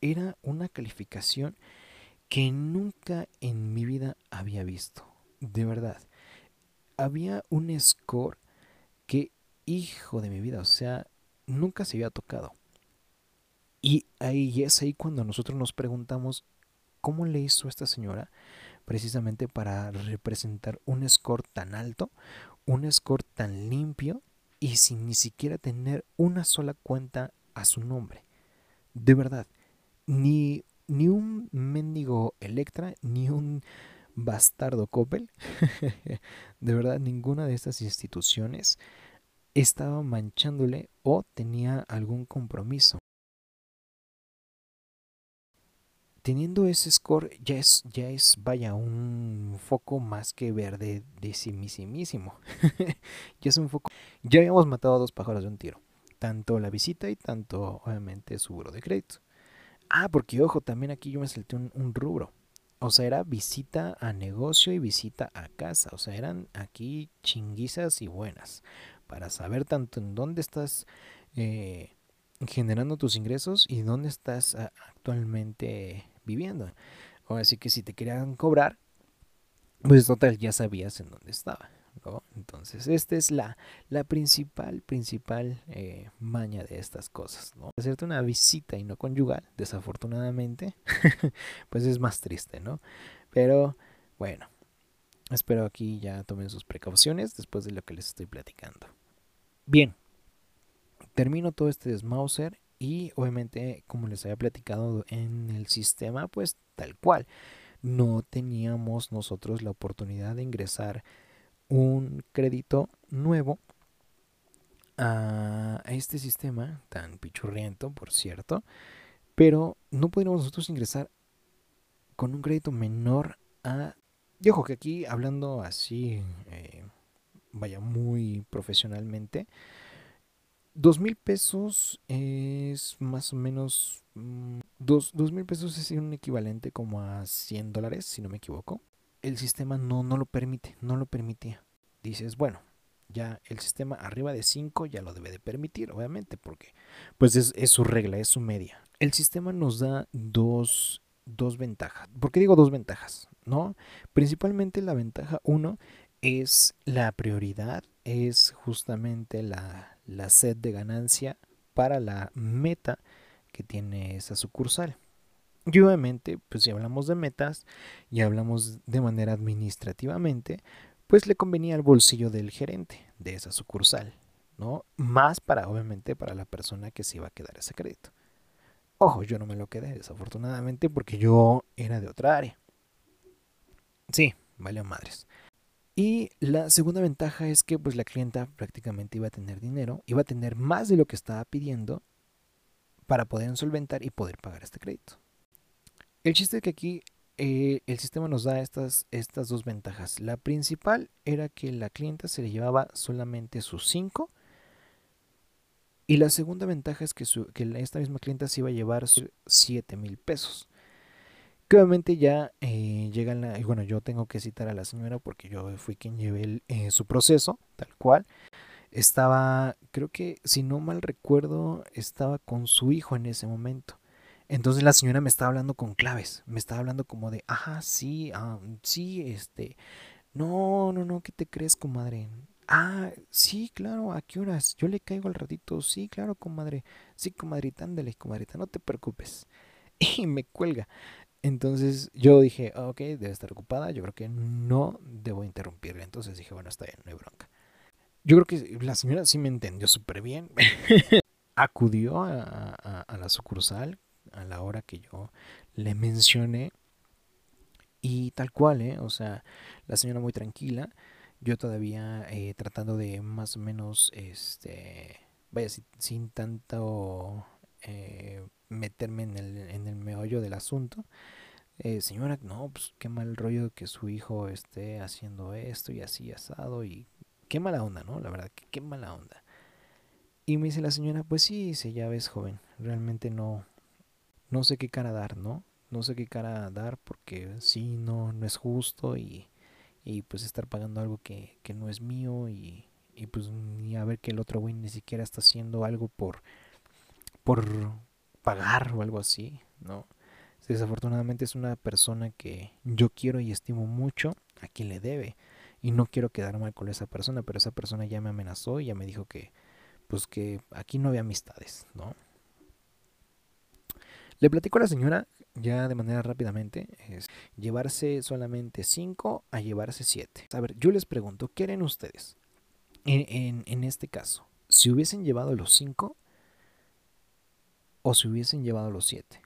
S1: era una calificación que nunca en mi vida había visto. De verdad. Había un score que, hijo de mi vida, o sea, nunca se había tocado. Y ahí es ahí cuando nosotros nos preguntamos cómo le hizo esta señora precisamente para representar un score tan alto, un score tan limpio y sin ni siquiera tener una sola cuenta a su nombre. De verdad, ni, ni un mendigo Electra, ni un bastardo Coppel, de verdad ninguna de estas instituciones estaba manchándole o tenía algún compromiso. Teniendo ese score ya es, ya es, vaya, un foco más que verde decimisimísimo. ya es un foco. Ya habíamos matado a dos pájaros de un tiro. Tanto la visita y tanto, obviamente, su buro de crédito. Ah, porque ojo, también aquí yo me salté un, rubro. O sea, era visita a negocio y visita a casa. O sea, eran aquí chinguizas y buenas. Para saber tanto en dónde estás eh, generando tus ingresos y dónde estás actualmente viviendo. O así que si te querían cobrar, pues total, ya sabías en dónde estaba. ¿no? Entonces, esta es la, la principal, principal eh, maña de estas cosas. ¿no? Hacerte una visita y no conyugal, desafortunadamente, pues es más triste, ¿no? Pero bueno, espero aquí ya tomen sus precauciones después de lo que les estoy platicando. Bien, termino todo este desmauser y obviamente, como les había platicado en el sistema, pues tal cual, no teníamos nosotros la oportunidad de ingresar un crédito nuevo a, este sistema tan pichurriento, por cierto, pero no podríamos nosotros ingresar con un crédito menor a... Y que aquí hablando así, eh, vaya muy profesionalmente, Dos mil pesos es más o menos... mm, Dos, dos mil pesos es un equivalente como a 100 dólares, si no me equivoco. El sistema no, no lo permite, no lo permitía. Dices, bueno, ya el sistema arriba de 5 ya lo debe de permitir, obviamente, porque pues es, es su regla, es su media. El sistema nos da dos, dos ventajas. ¿Por qué digo dos ventajas? ¿No? Principalmente la ventaja 1 es la prioridad, es justamente la, la sed de ganancia para la meta que tiene esa sucursal. Y obviamente, pues si hablamos de metas y hablamos de manera administrativamente, pues le convenía al bolsillo del gerente de esa sucursal, ¿no? Más para, obviamente, para la persona que se iba a quedar ese crédito. Ojo, yo no me lo quedé, desafortunadamente, porque yo era de otra área. Sí, valió madres. Y la segunda ventaja es que pues la clienta prácticamente iba a tener dinero, iba a tener más de lo que estaba pidiendo para poder solventar y poder pagar este crédito. El chiste es que aquí eh, el sistema nos da estas, estas dos ventajas. La principal era que la clienta se le llevaba solamente sus 5 y la segunda ventaja es que, esta misma clienta se iba a llevar sus 7 mil pesos. Que obviamente ya eh, llega la... Bueno, yo tengo que citar a la señora porque yo fui quien llevé eh, su proceso, tal cual. Estaba, creo que, si no mal recuerdo, estaba con su hijo en ese momento. Entonces la señora me estaba hablando con claves, me estaba hablando como de, ajá, sí, ah, sí, este, no, no, no, ¿qué te crees, comadre? Ah, sí, claro, ¿a qué horas? Yo le caigo al ratito, sí, claro, comadre, sí, comadrita, ándale, comadrita, no te preocupes. Y me cuelga. Entonces yo dije, "Ah, ok, debe estar ocupada, yo creo que no debo interrumpirle. Entonces dije, bueno, está bien, no hay bronca. Yo creo que la señora sí me entendió súper bien. Acudió a, la sucursal a la hora que yo le mencioné. Y tal cual, ¿eh? O sea, la señora muy tranquila. Yo todavía eh, tratando de más o menos, este, vaya, sin, sin tanto eh, meterme en el, en el meollo del asunto. Eh, señora, no, pues qué mal rollo que su hijo esté haciendo esto y así asado y qué mala onda, ¿no? La verdad, que qué mala onda. Y me dice la señora, pues sí, dice, ya ves, joven, realmente no, no sé qué cara dar, ¿no? No sé qué cara dar porque sí, no, no es justo y, y pues estar pagando algo que, que no es mío y, y pues ni a ver que el otro güey ni siquiera está haciendo algo por, por pagar o algo así, ¿no? Desafortunadamente es una persona que yo quiero y estimo mucho, a quien le debe. Y no quiero quedar mal con esa persona, pero esa persona ya me amenazó y ya me dijo que, pues que aquí no había amistades, ¿no? Le platico a la señora ya de manera rápidamente, es llevarse solamente 5 a llevarse 7. A ver, yo les pregunto, ¿qué ustedes? En, en, en este caso, si hubiesen llevado los 5 o si hubiesen llevado los 7.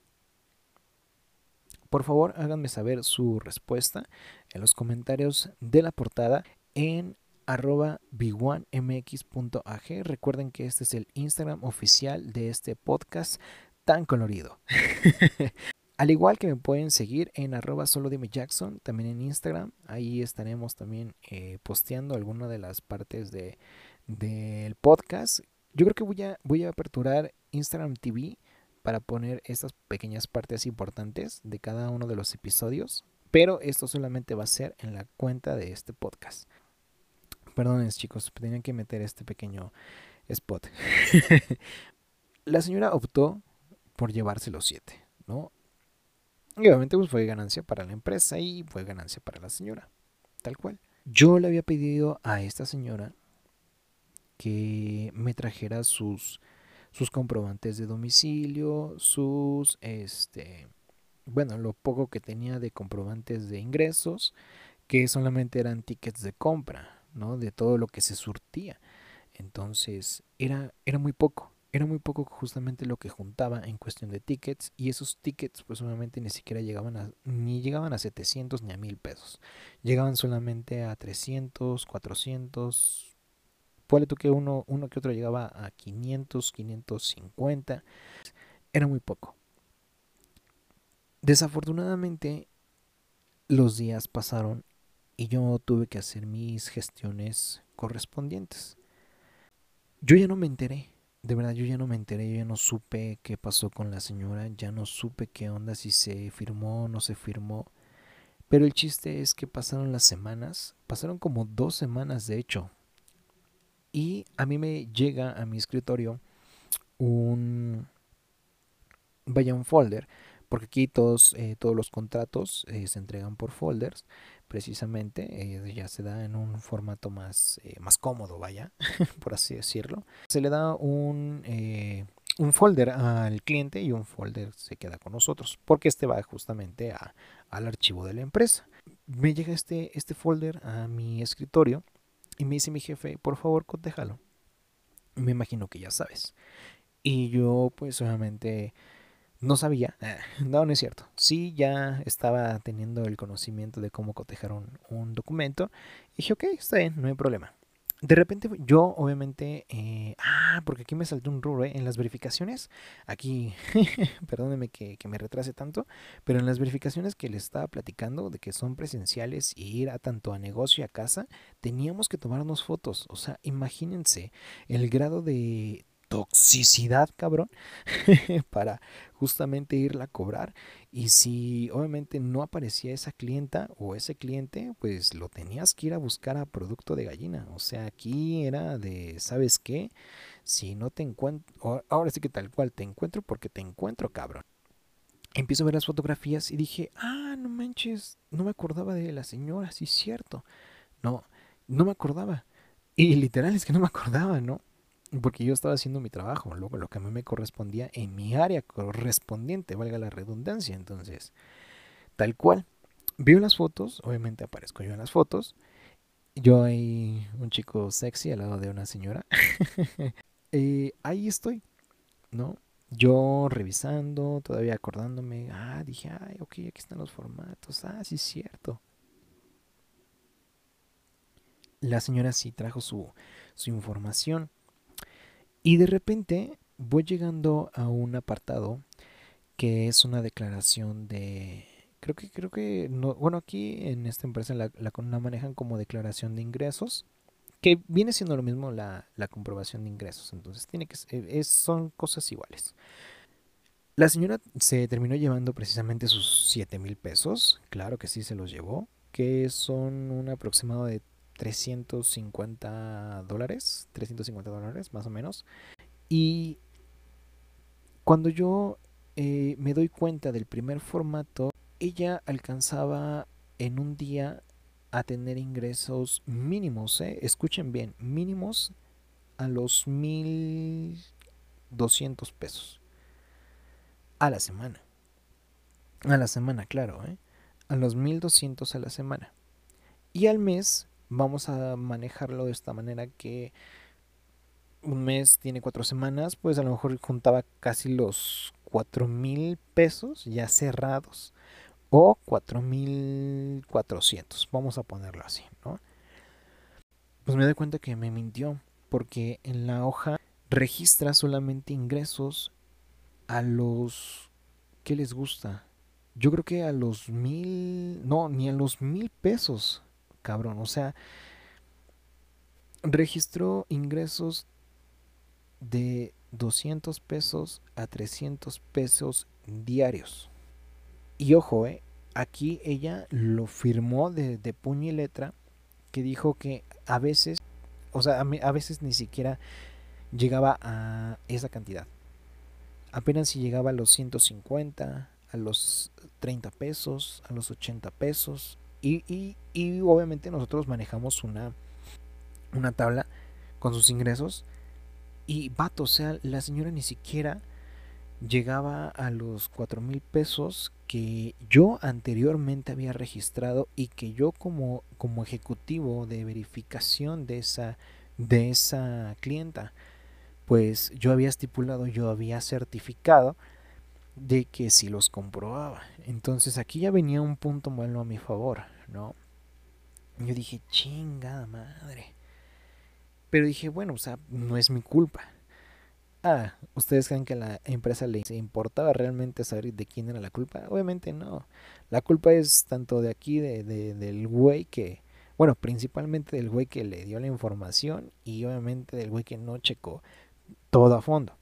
S1: Por favor, háganme saber su respuesta en los comentarios de la portada en arroba b1mx.ag. Recuerden que este es el Instagram oficial de este podcast tan colorido. Al igual que me pueden seguir en arroba solo dime Jackson, también en Instagram. Ahí estaremos también eh, posteando alguna de las partes de, del podcast. Yo creo que voy a aperturar Instagram TV para poner estas pequeñas partes importantes de cada uno de los episodios. Pero esto solamente va a ser en la cuenta de este podcast. Perdonen chicos, tenían que meter este pequeño spot. la señora optó por llevarse los siete, ¿no? Y obviamente pues fue ganancia para la empresa y fue ganancia para la señora, tal cual. Yo le había pedido a esta señora que me trajera sus sus comprobantes de domicilio, sus este bueno, lo poco que tenía de comprobantes de ingresos, que solamente eran tickets de compra, ¿no? De todo lo que se surtía. Entonces, era era muy poco era muy poco justamente lo que juntaba en cuestión de tickets y esos tickets pues obviamente ni siquiera llegaban a ni llegaban a 700 ni a 1000 pesos llegaban solamente a 300 400 ponle tú que uno uno que otro llegaba a 500 550 era muy poco desafortunadamente los días pasaron y yo tuve que hacer mis gestiones correspondientes yo ya no me enteré de verdad yo ya no me enteré, yo ya no supe qué pasó con la señora, ya no supe qué onda, si se firmó o no se firmó. Pero el chiste es que pasaron las semanas, pasaron como dos semanas de hecho. Y a mí me llega a mi escritorio un, vaya un folder, porque aquí todos, eh, todos los contratos eh, se entregan por folders, precisamente, eh, ya se da en un formato más, más cómodo, vaya, por así decirlo. Se le da un, un folder al cliente y un folder se queda con nosotros, porque este va justamente a- al archivo de la empresa. Me llega este, este folder a mi escritorio y me dice mi jefe, por favor, cotéjalo. Me imagino que ya sabes. Y yo, pues obviamente, no sabía. No, no es cierto. Sí, ya estaba teniendo el conocimiento de cómo cotejar un, un documento. Y dije, ok, está bien, no hay problema. De repente yo, obviamente, eh, ah, porque aquí me saltó un rubro, ¿eh? En las verificaciones, aquí, perdónenme que, que me retrase tanto, pero en las verificaciones que les estaba platicando de que son presenciales y ir a tanto a negocio y a casa, teníamos que tomarnos fotos. O sea, imagínense el grado de toxicidad, cabrón, para justamente irla a cobrar. Y si obviamente no aparecía esa clienta o ese cliente, pues lo tenías que ir a buscar a producto de gallina. O sea, aquí era de, ¿sabes qué? Si no te encuentro, ahora sí que tal cual te encuentro porque te encuentro, cabrón. Empiezo a ver las fotografías y dije, ah, no manches, no me acordaba de la señora, sí es cierto. No, no me acordaba. Y literal es que no me acordaba, ¿no? Porque yo estaba haciendo mi trabajo, luego lo que a mí me correspondía en mi área correspondiente, valga la redundancia. Entonces, tal cual. Veo las fotos, obviamente aparezco yo en las fotos. Yo hay un chico sexy al lado de una señora. Eh, ahí estoy, ¿no? Yo revisando, todavía acordándome. Ah, dije, ay, ok, aquí están los formatos. Ah, sí es cierto. La señora sí trajo su, su información. Y de repente voy llegando a un apartado que es una declaración de... Creo que, creo que, no, bueno, aquí en esta empresa la, la, manejan como declaración de ingresos, que viene siendo lo mismo la, la comprobación de ingresos, entonces tiene que es, son cosas iguales. La señora se terminó llevando precisamente sus 7 mil pesos, claro que sí se los llevó, que son un aproximado de 350 dólares, 350 dólares más o menos. Y cuando yo eh, me doy cuenta del primer formato, ella alcanzaba en un día a tener ingresos mínimos, ¿eh? escuchen bien, mínimos a los 1200 pesos a la semana. A la semana, claro, ¿eh? a los 1200 a la semana. Y al mes vamos a manejarlo de esta manera que un mes tiene cuatro semanas, pues a lo mejor juntaba casi los cuatro mil pesos ya cerrados o 4400, vamos a ponerlo así, ¿no? Pues me doy cuenta que me mintió, porque en la hoja registra solamente ingresos a los ¿qué les gusta? Yo creo que a los mil, no, ni a los mil pesos, cabrón, o sea, registró ingresos de 200 pesos a 300 pesos diarios. Y ojo, eh, aquí ella lo firmó de, de, puño y letra, que dijo que a veces, o sea, a, a veces ni siquiera llegaba a esa cantidad. Apenas si llegaba a los 150, a los 30 pesos, a los 80 pesos. Y, y, y obviamente nosotros manejamos una, una tabla con sus ingresos. Y vato, o sea, la señora ni siquiera llegaba a los 4 mil pesos que yo anteriormente había registrado y que yo como, como ejecutivo de verificación de esa, de esa clienta, pues yo había estipulado, yo había certificado de que si los comprobaba. Entonces aquí ya venía un punto bueno a mi favor, ¿no? Yo dije, chingada madre. Pero dije, bueno, o sea, no es mi culpa. Ah, ¿ustedes creen que a la empresa le importaba realmente saber de quién era la culpa? Obviamente no. La culpa es tanto de aquí, de, de, del güey que, bueno, principalmente del güey que le dio la información y obviamente del güey que no checó. todo a fondo.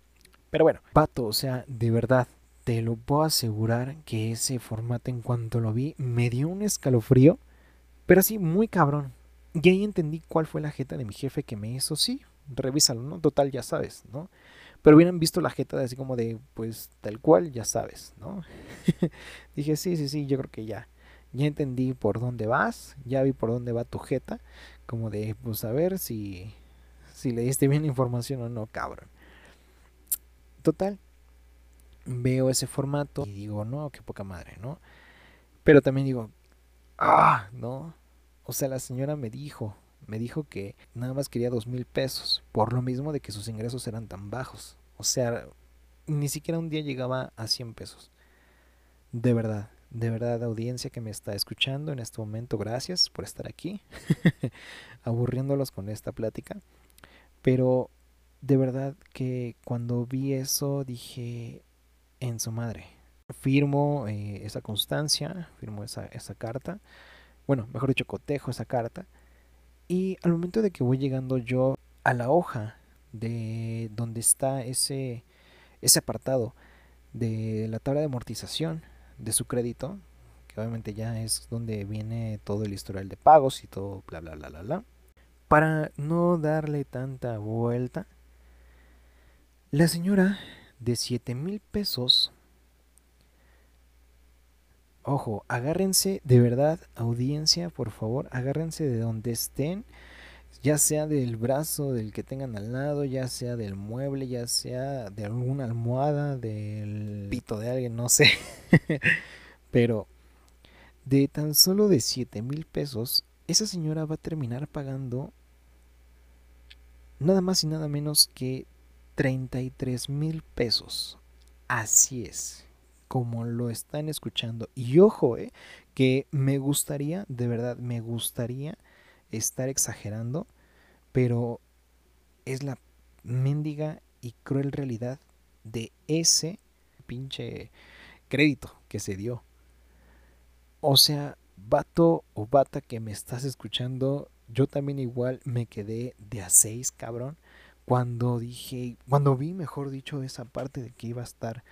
S1: Pero bueno, Pato, o sea, de verdad, te lo puedo asegurar que ese formato en cuanto lo vi me dio un escalofrío, pero así muy cabrón. Y ahí entendí cuál fue la jeta de mi jefe que me hizo, sí, revísalo, ¿no? Total, ya sabes, ¿no? Pero hubieran visto la jeta de así como de, pues tal cual, ya sabes, ¿no? Dije, sí, sí, sí, yo creo que ya. Ya entendí por dónde vas, ya vi por dónde va tu jeta, como de, pues a ver si, si le diste bien la información o no, cabrón. Total, veo ese formato y digo, no, qué poca madre, ¿no? Pero también digo, ah, ¿no? O sea, la señora me dijo, me dijo que nada más quería dos mil pesos, por lo mismo de que sus ingresos eran tan bajos. O sea, ni siquiera un día llegaba a 100 pesos. De verdad, de verdad, audiencia que me está escuchando en este momento, gracias por estar aquí, aburriéndolos con esta plática. Pero de verdad que cuando vi eso dije, en su madre, firmo eh, esa constancia, firmo esa, esa carta, bueno, mejor dicho, cotejo esa carta. Y al momento de que voy llegando yo a la hoja de donde está ese, ese apartado de la tabla de amortización de su crédito, que obviamente ya es donde viene todo el historial de pagos y todo bla bla bla bla bla. Para no darle tanta vuelta, la señora de 7 mil pesos. Ojo, agárrense de verdad, audiencia, por favor, agárrense de donde estén, ya sea del brazo del que tengan al lado, ya sea del mueble, ya sea de alguna almohada, del pito de alguien, no sé. Pero de tan solo de 7 mil pesos, esa señora va a terminar pagando nada más y nada menos que 33 mil pesos. Así es, como lo están escuchando. Y ojo, eh, que me gustaría, de verdad, me gustaría estar exagerando, pero es la mendiga y cruel realidad de ese pinche crédito que se dio. O sea, vato o bata que me estás escuchando, yo también igual me quedé de a seis, cabrón cuando dije, cuando vi, mejor dicho, esa parte de que iba a estar,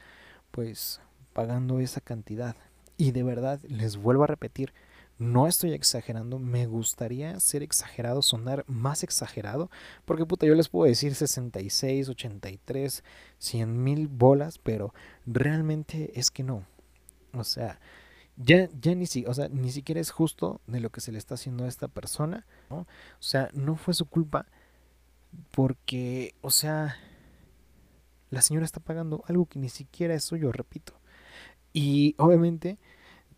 S1: pues, pagando esa cantidad. Y de verdad, les vuelvo a repetir, no estoy exagerando, me gustaría ser exagerado, sonar más exagerado, porque puta, yo les puedo decir 66, 83, 100 mil bolas, pero realmente es que no. O sea, ya, ya ni, si, o sea, ni siquiera es justo de lo que se le está haciendo a esta persona, ¿no? O sea, no fue su culpa porque, o sea, la señora está pagando algo que ni siquiera es suyo, repito. Y obviamente,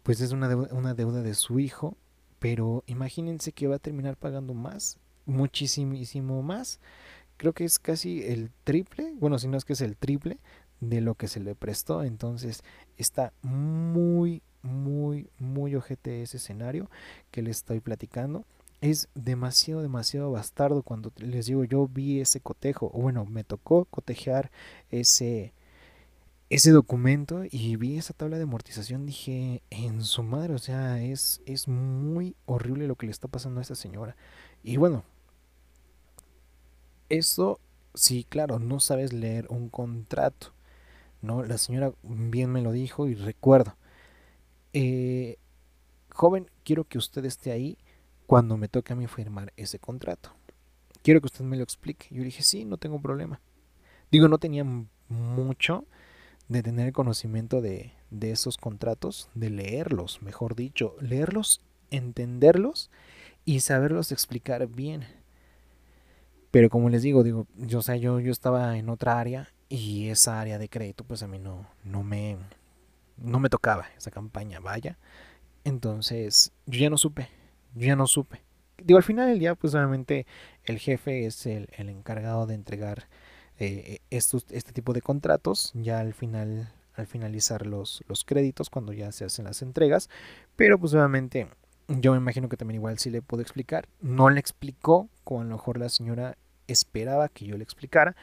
S1: pues es una deuda, una deuda de su hijo, pero imagínense que va a terminar pagando más, muchísimo más. Creo que es casi el triple, bueno, si no es que es el triple de lo que se le prestó. Entonces está muy, muy, muy ojete ese escenario que le estoy platicando es demasiado, demasiado bastardo cuando les digo yo vi ese cotejo, o bueno, me tocó cotejar ese, ese documento y vi esa tabla de amortización, dije, en su madre, o sea, es, es muy horrible lo que le está pasando a esta señora. Y bueno, eso, sí, claro, no sabes leer un contrato, ¿no? La señora bien me lo dijo y recuerdo. Eh, joven, quiero que usted esté ahí cuando me toque a mí firmar ese contrato. Quiero que usted me lo explique. Yo dije, sí, no tengo problema. Digo, no tenía mucho de tener conocimiento de, de esos contratos, de leerlos, mejor dicho, leerlos, entenderlos y saberlos explicar bien. Pero como les digo, digo, yo, o sea, yo, yo estaba en otra área y esa área de crédito, pues a mí no, no me, no me tocaba esa campaña, vaya. Entonces, yo ya no supe, yo ya no supe. Digo, al final del día, pues obviamente el jefe es el, el encargado de entregar eh, estos, este tipo de contratos, ya al final, al finalizar los, los créditos, cuando ya se hacen las entregas, pero pues obviamente yo me imagino que también igual sí le puedo explicar. No le explicó, como a lo mejor la señora esperaba que yo le explicara,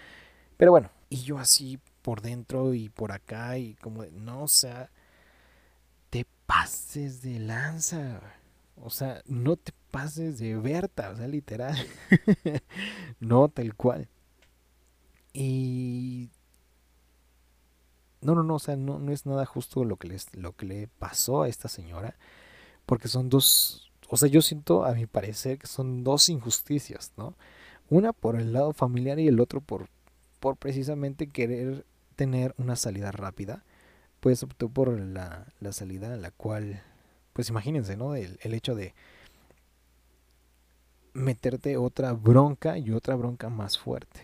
S1: pero bueno, y yo así por dentro y por acá y como, no, o sea, te pases de lanza. O sea, no te pases de Berta, o sea, literal. no, tal cual. Y no, no, no, o sea, no, no es nada justo lo que, les, lo que le pasó a esta señora, porque son dos, o sea, yo siento a mi parecer que son dos injusticias, ¿no? Una por el lado familiar y el otro por, por precisamente querer tener una salida rápida, pues optó por la, la salida en la cual, pues imagínense, ¿no? El, el hecho de meterte otra bronca y otra bronca más fuerte.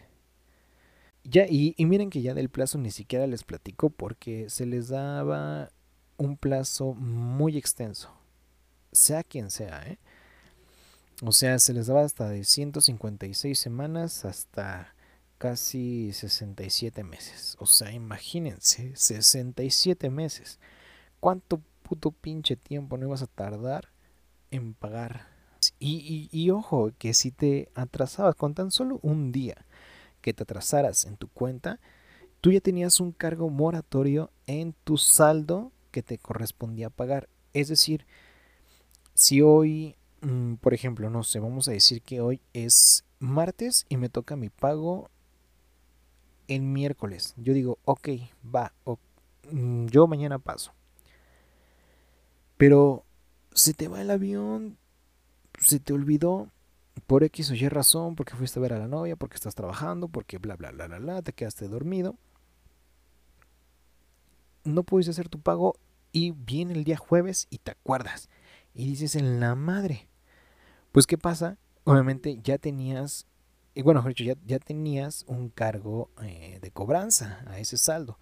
S1: Ya, y, y miren que ya del plazo ni siquiera les platico porque se les daba un plazo muy extenso, sea quien sea, ¿eh? O sea, se les daba hasta de 156 semanas hasta casi 67 meses. O sea, imagínense, 67 meses. ¿Cuánto puto pinche tiempo no ibas a tardar en pagar? Y, y, ojo, que si te atrasabas con tan solo un día que te atrasaras en tu cuenta, tú ya tenías un cargo moratorio en tu saldo que te correspondía pagar. Es decir, si hoy, mm, por ejemplo, no sé, vamos a decir que hoy es martes y me toca mi pago el miércoles. Yo digo, ok, va, mm, yo mañana paso. Pero se te va el avión, se te olvidó por X o Y razón, porque fuiste a ver a la novia, porque estás trabajando, porque bla, bla, bla, bla, bla, te quedaste dormido. No pudiste hacer tu pago y viene el día jueves y te acuerdas. Y dices en la madre. Pues ¿qué pasa? Obviamente ya tenías, y bueno, dicho, ya, ya tenías un cargo eh, de cobranza a ese saldo.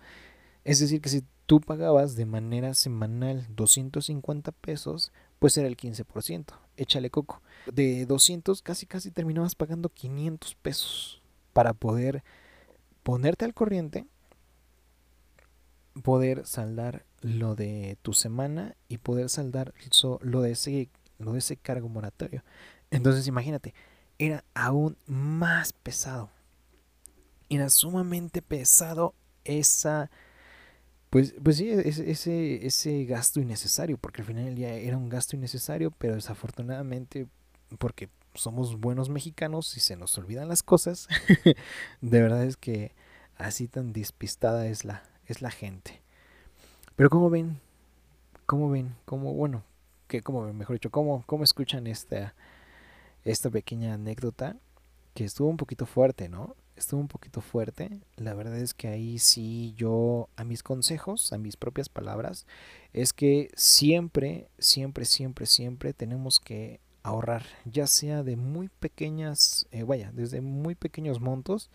S1: Es decir, que si tú pagabas de manera semanal 250 pesos, pues era el 15%. Échale coco. De 200 casi casi terminabas pagando 500 pesos para poder ponerte al corriente, poder saldar lo de tu semana y poder saldar lo de ese lo de ese cargo moratorio. Entonces, imagínate, era aún más pesado. Era sumamente pesado esa pues, pues sí, ese, ese, ese gasto innecesario, porque al final del día era un gasto innecesario, pero desafortunadamente, porque somos buenos mexicanos y se nos olvidan las cosas, de verdad es que así tan despistada es la, es la gente. Pero ¿cómo ven? ¿Cómo ven? ¿Cómo, bueno, que ven, mejor dicho, cómo, cómo escuchan esta, esta pequeña anécdota? Que estuvo un poquito fuerte, ¿no? Estuvo un poquito fuerte. La verdad es que ahí sí yo, a mis consejos, a mis propias palabras, es que siempre, siempre, siempre, siempre tenemos que ahorrar, ya sea de muy pequeñas, eh, vaya, desde muy pequeños montos,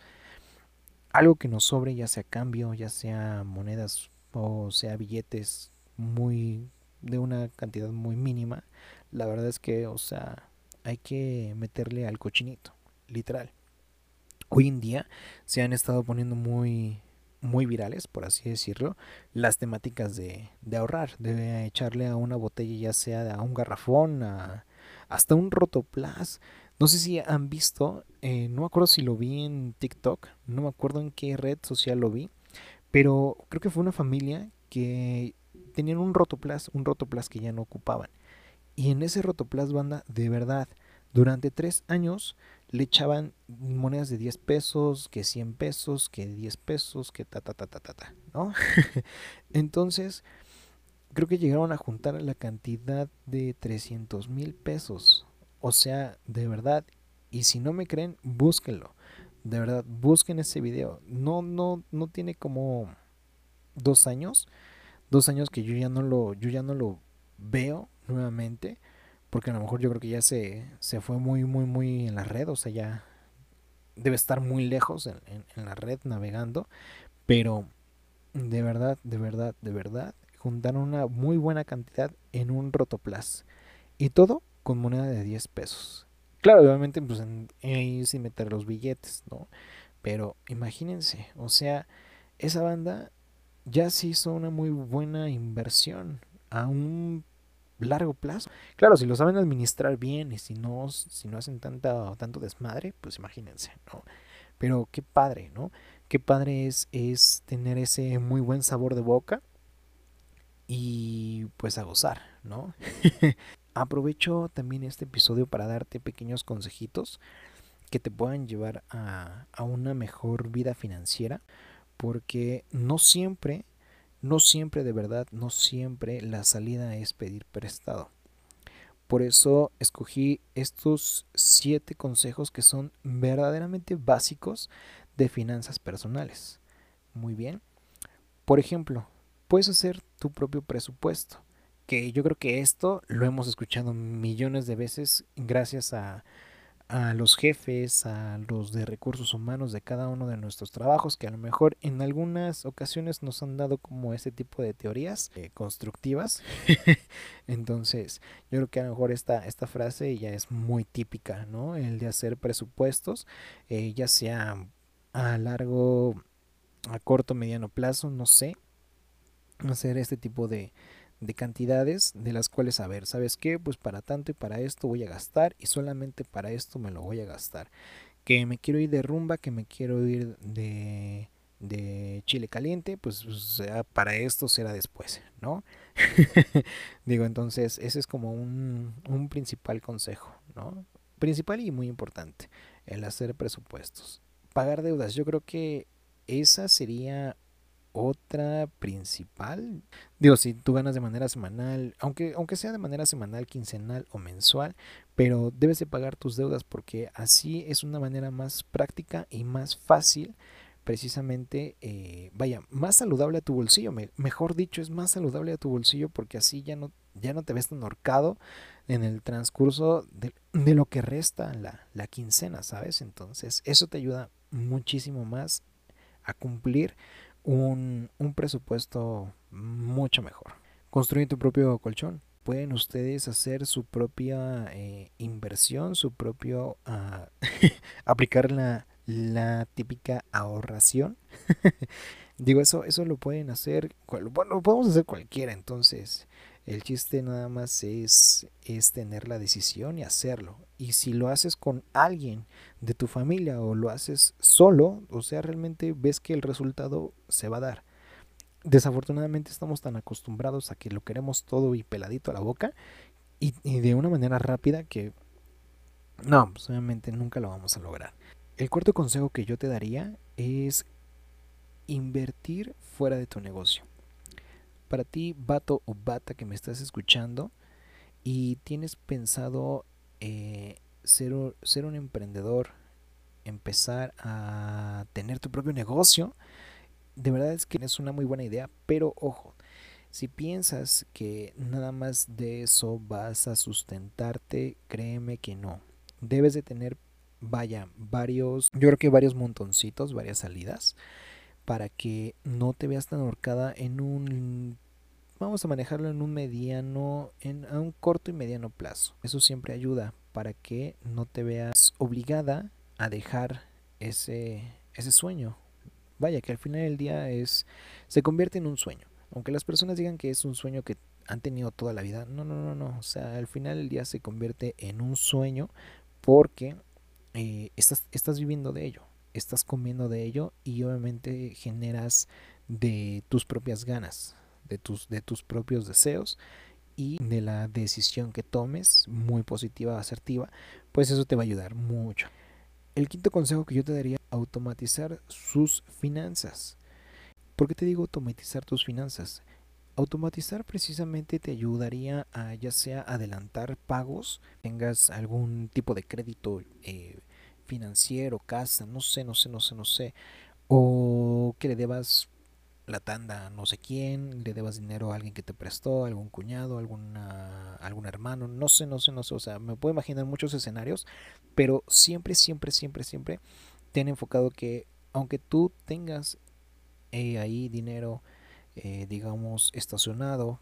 S1: algo que nos sobre, ya sea cambio, ya sea monedas o sea billetes muy de una cantidad muy mínima. La verdad es que, o sea, hay que meterle al cochinito, literal hoy en día se han estado poniendo muy muy virales, por así decirlo, las temáticas de, de ahorrar, de echarle a una botella, ya sea a un garrafón, a, hasta un rotoplas. No sé si han visto, eh, no me acuerdo si lo vi en TikTok, no me acuerdo en qué red social lo vi, pero creo que fue una familia que tenían un rotoplas, un rotoplas que ya no ocupaban. Y en ese rotoplas banda, de verdad, durante tres años le echaban monedas de 10 pesos, que 100 pesos, que 10 pesos, que ta ta ta ta ta, ta ¿no? Entonces, creo que llegaron a juntar la cantidad de 300 mil pesos. O sea, de verdad, y si no me creen, búsquenlo. De verdad, busquen ese video. No, no, no tiene como dos años. Dos años que yo ya no lo, yo ya no lo veo nuevamente porque a lo mejor yo creo que ya se, se fue muy, muy, muy en la red, o sea, ya debe estar muy lejos en, la red navegando, pero de verdad, de verdad, de verdad, juntaron una muy buena cantidad en un rotoplas y todo con moneda de 10 pesos. Claro, obviamente, pues en, ahí sin meter los billetes, ¿no? Pero imagínense, o sea, esa banda ya se hizo una muy buena inversión a un largo plazo. Claro, si lo saben administrar bien y si no, si no hacen tanta, tanto desmadre, pues imagínense, ¿no? Pero qué padre, ¿no? Qué padre es, es tener ese muy buen sabor de boca y pues a gozar, ¿no? Aprovecho también este episodio para darte pequeños consejitos que te puedan llevar a, a una mejor vida financiera, porque no siempre, no siempre de verdad, no siempre la salida es pedir prestado. Por eso escogí estos siete consejos que son verdaderamente básicos de finanzas personales. Muy bien. Por ejemplo, puedes hacer tu propio presupuesto. Que yo creo que esto lo hemos escuchado millones de veces gracias a, a los jefes, a los de recursos humanos de cada uno de nuestros trabajos, que a lo mejor en algunas ocasiones nos han dado como este tipo de teorías eh, constructivas. Entonces, yo creo que a lo mejor esta, esta frase ya es muy típica, ¿no? El de hacer presupuestos, eh, ya sea a largo, a corto, mediano plazo, no sé, hacer este tipo de, de cantidades de las cuales, a ver, ¿sabes qué? Pues para tanto y para esto voy a gastar y solamente para esto me lo voy a gastar. Que me quiero ir de rumba, que me quiero ir de, de chile caliente, pues, sea, para esto será después, ¿no? Digo, entonces, ese es como un, un principal consejo, ¿no? Principal y muy importante, el hacer presupuestos. Pagar deudas, yo creo que esa sería otra principal. Digo, si tú ganas de manera semanal, aunque, aunque sea de manera semanal, quincenal o mensual, pero debes de pagar tus deudas porque así es una manera más práctica y más fácil, precisamente, eh, vaya, más saludable a tu bolsillo. Me- mejor dicho, es más saludable a tu bolsillo porque así ya no, ya no te ves tan ahorcado en el transcurso de, de lo que resta la, la quincena, ¿sabes? Entonces, eso te ayuda muchísimo más a cumplir un, un presupuesto mucho mejor. Construir tu propio colchón. Pueden ustedes hacer su propia eh, inversión, su propio... ah, aplicar la, la típica ahorración. Digo, eso, eso lo pueden hacer, lo podemos hacer cualquiera, entonces el chiste nada más es, es tener la decisión y hacerlo. Y si lo haces con alguien de tu familia o lo haces solo, o sea, realmente ves que el resultado se va a dar. Desafortunadamente estamos tan acostumbrados a que lo queremos todo y peladito a la boca y, de una manera rápida que no, pues obviamente nunca lo vamos a lograr. El cuarto consejo que yo te daría es invertir fuera de tu negocio. Para ti, vato o bata que me estás escuchando y tienes pensado eh, ser, un- ser un emprendedor, empezar a tener tu propio negocio, de verdad es que es una muy buena idea, pero ojo, si piensas que nada más de eso vas a sustentarte, créeme que no. Debes de tener, vaya, varios, yo creo que varios montoncitos, varias salidas, para que no te veas tan ahorcada en un, vamos a manejarlo en un mediano, en a un corto y mediano plazo. Eso siempre ayuda para que no te veas obligada a dejar ese, ese sueño. Vaya, que al final del día es, se convierte en un sueño. Aunque las personas digan que es un sueño que han tenido toda la vida, no, no, no, no. O sea, al final del día se convierte en un sueño porque eh, estás, estás viviendo de ello, estás comiendo de ello y obviamente generas de tus propias ganas, de tus, de tus propios deseos y de la decisión que tomes, muy positiva, asertiva, pues eso te va a ayudar mucho. El quinto consejo que yo te daría, automatizar sus finanzas. ¿Por qué te digo automatizar tus finanzas? Automatizar precisamente te ayudaría a ya sea adelantar pagos, tengas algún tipo de crédito eh, financiero, casa, no sé, no sé, no sé, no sé, o que le debas la tanda a no sé quién, le debas dinero a alguien que te prestó, algún cuñado, alguna, algún hermano, no sé, no sé, no sé, o sea, me puedo imaginar muchos escenarios, pero siempre, siempre, siempre, siempre ten enfocado que aunque tú tengas eh, ahí dinero, eh, digamos, estacionado,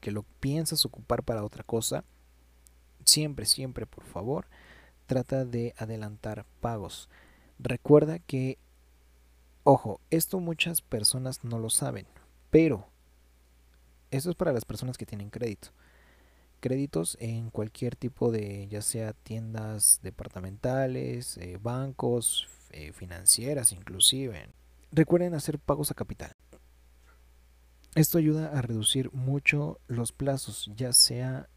S1: que lo piensas ocupar para otra cosa, siempre, siempre, por favor, trata de adelantar pagos. Recuerda que, ojo, esto muchas personas no lo saben, pero esto es para las personas que tienen crédito. Créditos en cualquier tipo de, ya sea tiendas departamentales, eh, bancos, eh, financieras inclusive. Recuerden hacer pagos a capital. Esto ayuda a reducir mucho los plazos, ya sea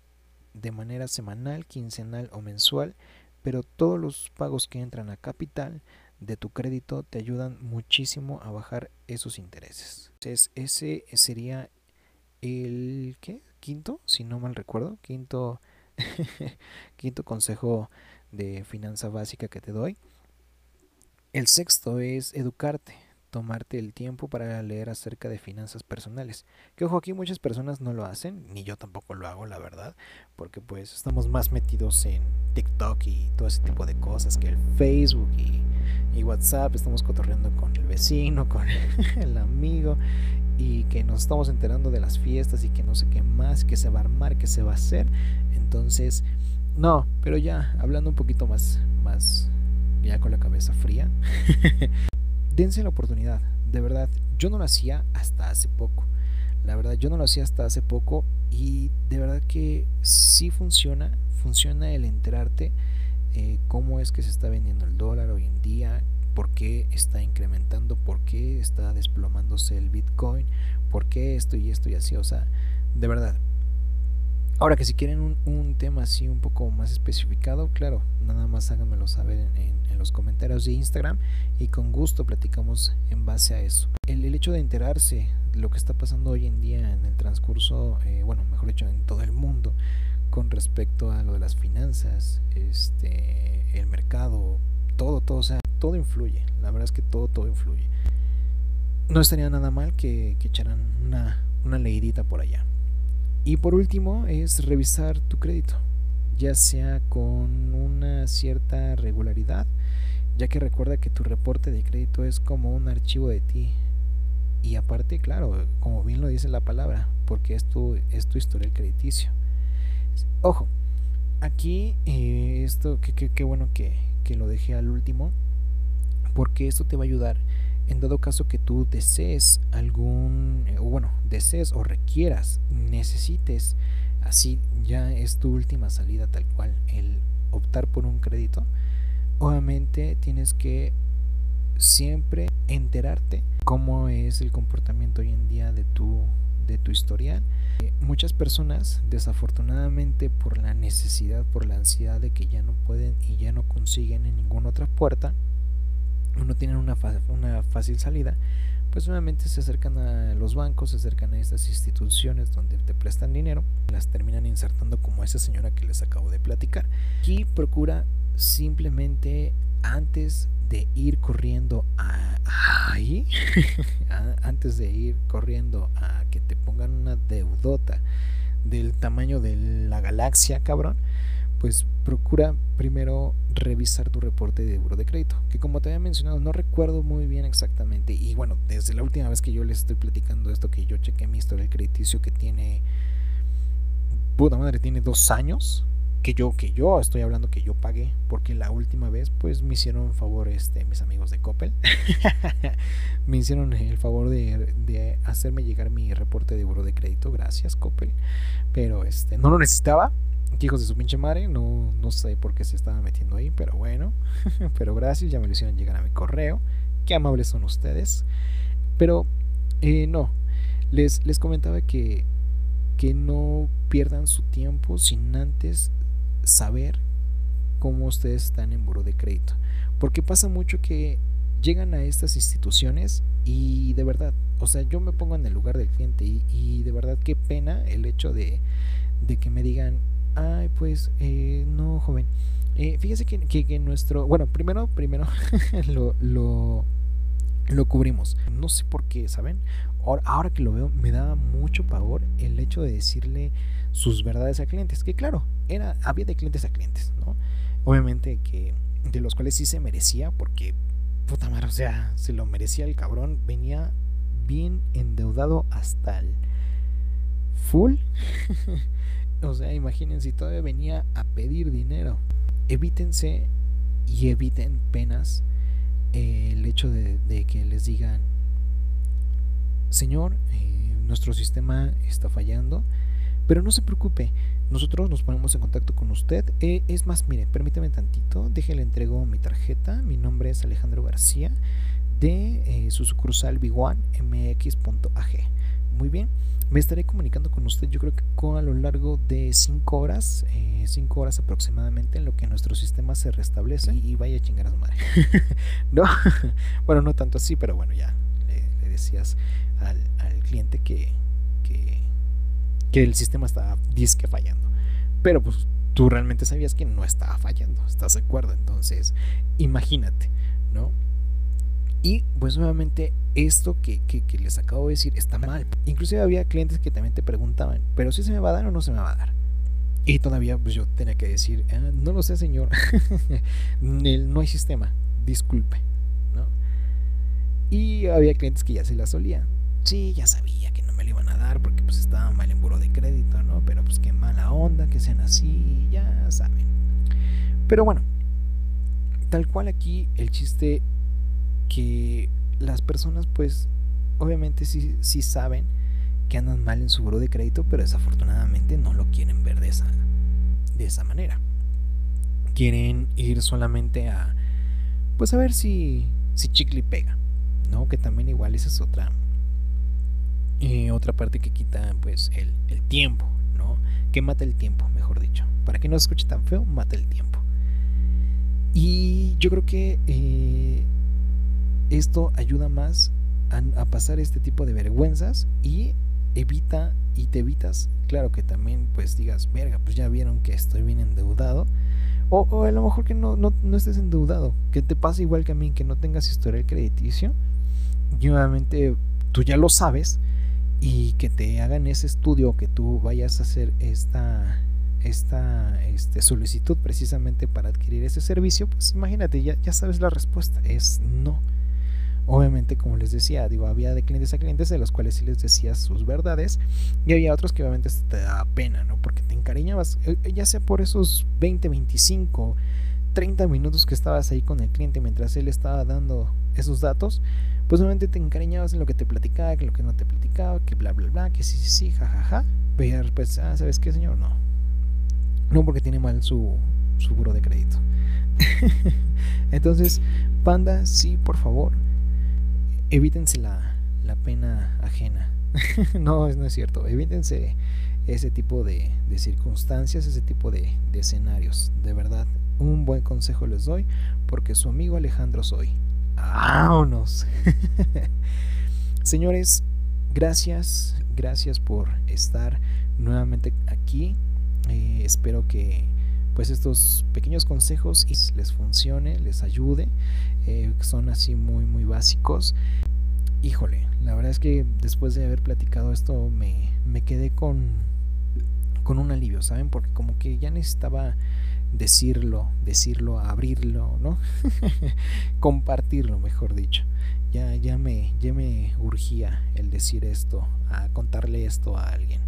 S1: de manera semanal, quincenal o mensual, pero todos los pagos que entran a capital de tu crédito te ayudan muchísimo a bajar esos intereses. Entonces, ese sería el ¿qué? quinto, si no mal recuerdo, quinto quinto consejo de finanza básica que te doy. El sexto es educarte, tomarte el tiempo para leer acerca de finanzas personales. Que ojo, aquí muchas personas no lo hacen, ni yo tampoco lo hago, la verdad, porque pues estamos más metidos en TikTok y todo ese tipo de cosas que el Facebook y, WhatsApp, estamos cotorreando con el vecino, con el amigo y que nos estamos enterando de las fiestas y que no sé qué más, que se va a armar, que se va a hacer. Entonces, no, pero ya hablando un poquito más, más ya con la cabeza fría, dense la oportunidad, de verdad. Yo no lo hacía hasta hace poco. La verdad, yo no lo hacía hasta hace poco y de verdad que sí funciona, funciona el enterarte eh, cómo es que se está vendiendo el dólar hoy en día, por qué está incrementando, por qué está desplomándose el Bitcoin, por qué esto y esto y así, o sea, de verdad. Ahora que si quieren un, un tema así un poco más especificado, claro, nada más háganmelo saber en, en- los comentarios de Instagram y con gusto platicamos en base a eso. El, el hecho de enterarse de lo que está pasando hoy en día en el transcurso, eh, bueno, mejor dicho, en todo el mundo, con respecto a lo de las finanzas, este, el mercado, todo, todo, o sea, todo influye. La verdad es que todo, todo influye. No estaría nada mal que, que echaran una, una leidita por allá. Y por último es revisar tu crédito, ya sea con una cierta regularidad, ya que recuerda que tu reporte de crédito es como un archivo de ti. Y aparte, claro, como bien lo dice la palabra, porque es tu, es tu historial crediticio. Ojo, aquí eh, esto, que, que- qué bueno que, que lo dejé al último, porque esto te va a ayudar en dado caso que tú desees algún, eh, bueno, desees o requieras, necesites, así ya es tu última salida tal cual, el optar por un crédito, obviamente tienes que siempre enterarte cómo es el comportamiento hoy en día de tu, de tu historial. Eh, Muchas personas, desafortunadamente por la necesidad, por la ansiedad de que ya no pueden y ya no consiguen en ninguna otra puerta, no tienen una, una fácil salida, pues nuevamente se acercan a los bancos, se acercan a estas instituciones donde te prestan dinero, las terminan insertando como esa señora que les acabo de platicar. Y procura simplemente antes de ir corriendo a ahí, antes de ir corriendo a que te pongan una deudota del tamaño de la galaxia, cabrón, pues procura primero revisar tu reporte de buro de crédito, que como te había mencionado, no recuerdo muy bien exactamente, y bueno, desde la última vez que yo les estoy platicando esto, que yo chequé mi historial crediticio que tiene, puta madre, tiene dos años, que yo, que yo estoy hablando que yo pagué, porque la última vez pues me hicieron favor este, mis amigos de Coppel, me hicieron el favor de, de hacerme llegar mi reporte de buro de crédito, gracias Coppel, pero este, no lo necesitaba, hijos de su pinche madre, no, no sé por qué se estaba metiendo ahí, pero bueno, pero gracias, ya me lo hicieron llegar a mi correo, qué amables son ustedes, pero eh, no, les, les comentaba que, que no pierdan su tiempo sin antes saber cómo ustedes están en buro de crédito, porque pasa mucho que llegan a estas instituciones y de verdad, o sea, yo me pongo en el lugar del cliente y, y de verdad qué pena el hecho de, de que me digan, ay, pues eh, no, joven. Eh, fíjese que, que- que nuestro, bueno, primero, primero lo, lo, lo cubrimos. No sé por qué, ¿saben? Ahora, ahora que lo veo, me da mucho pavor el hecho de decirle sus verdades a clientes. Que claro, era, había de clientes a clientes, ¿no? Obviamente que de los cuales sí se merecía, porque puta madre, o sea, se lo merecía el cabrón. Venía bien endeudado hasta el full. o sea, imagínense, todavía venía a pedir dinero. Evítense y eviten penas eh, el hecho de, que les digan, señor, eh, nuestro sistema está fallando, pero no se preocupe, nosotros nos ponemos en contacto con usted. Eh, es más, mire, permítame tantito, déjele entrego mi tarjeta, mi nombre es Alejandro García de su sucursal B1 mx.ag. muy bien. Me estaré comunicando con usted, yo creo que con, a lo largo de 5 horas, 5 horas aproximadamente, en lo que nuestro sistema se restablece y, y vaya a chingar a su madre. no, bueno, no tanto así, pero bueno, ya le, le decías al, al cliente que, que, que el sistema estaba disque fallando. Pero pues tú realmente sabías que no estaba fallando, ¿estás de acuerdo? Entonces, imagínate, ¿no? Y pues nuevamente esto que, que, les acabo de decir está mal. Inclusive había clientes que también te preguntaban, pero si se me va a dar o no se me va a dar. Y todavía pues yo tenía que decir, "Ah, no lo sé señor, no hay sistema, disculpe, ¿no? Y había clientes que ya se la solían. Sí, ya sabía que no me lo iban a dar porque pues estaba mal en buro de crédito, ¿no? Pero pues qué mala onda que sean así, ya saben. Pero bueno, tal cual aquí el chiste que las personas pues obviamente sí, sí saben que andan mal en su buro de crédito, pero desafortunadamente no lo quieren ver de esa, de esa manera. Quieren ir solamente a pues a ver si, si chicle pega, ¿no? Que también igual esa es otra eh, otra parte que quita pues el, el tiempo, ¿no? Que mata el tiempo, mejor dicho. Para que no se escuche tan feo, mata el tiempo. Y yo creo que eh, esto ayuda más a, pasar este tipo de vergüenzas y evita y te evitas, claro que también pues digas, verga, pues ya vieron que estoy bien endeudado. O, o a lo mejor que no, no, no estés endeudado, que te pase igual que a mí, que no tengas historial crediticio. Y obviamente tú ya lo sabes y que te hagan ese estudio, que tú vayas a hacer esta, esta este, solicitud precisamente para adquirir ese servicio, pues imagínate, ya, ya sabes la respuesta, es no. Obviamente, como les decía, digo, había de clientes a clientes de los cuales sí les decías sus verdades y había otros que obviamente te da pena, ¿no? Porque te encariñabas, eh, ya sea por esos 20, 25, 30 minutos que estabas ahí con el cliente mientras él estaba dando esos datos, pues obviamente te encariñabas en lo que te platicaba, que lo que no te platicaba, que bla, bla, bla, que sí, sí, sí, jajaja. Ja, ja. Pero pues, ah, ¿sabes qué, señor? No. No porque tiene mal su, su buro de crédito. Entonces, panda, sí, por favor, evítense la, la pena ajena. no, no es cierto. Evítense ese tipo de, de circunstancias, ese tipo de, de escenarios. De verdad, un buen consejo les doy porque su amigo Alejandro soy. ¡Vámonos! Señores, gracias, gracias por estar nuevamente aquí. Eh, espero que pues estos pequeños consejos les funcione, les ayude. Eh, son así muy, muy básicos. Híjole, la verdad es que después de haber platicado esto me, me quedé con, con un alivio, ¿saben? Porque como que ya necesitaba decirlo, decirlo, abrirlo, ¿no? Compartirlo, mejor dicho. Ya, ya, me, ya me urgía el decir esto, a contarle esto a alguien.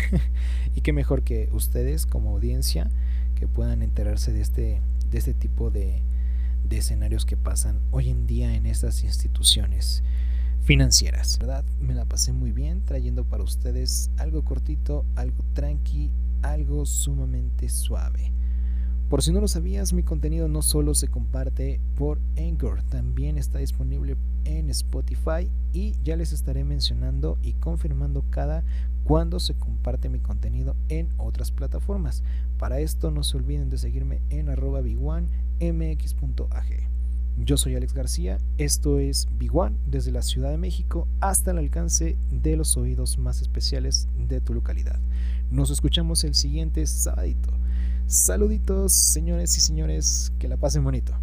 S1: y qué mejor que ustedes como audiencia que puedan enterarse de este, de este tipo de, de escenarios que pasan hoy en día en estas instituciones financieras. ¿Verdad? Me la pasé muy bien trayendo para ustedes algo cortito, algo tranqui, algo sumamente suave. Por si no lo sabías, mi contenido no solo se comparte por Anchor, también está disponible en Spotify y ya les estaré mencionando y confirmando cada cuando se comparte mi contenido en otras plataformas. Para esto no se olviden de seguirme en arroba mx.ag. Yo soy Alex García, esto es Big desde la Ciudad de México hasta el alcance de los oídos más especiales de tu localidad. Nos escuchamos el siguiente sabadito. Saluditos, señores y señores, que la pasen bonito.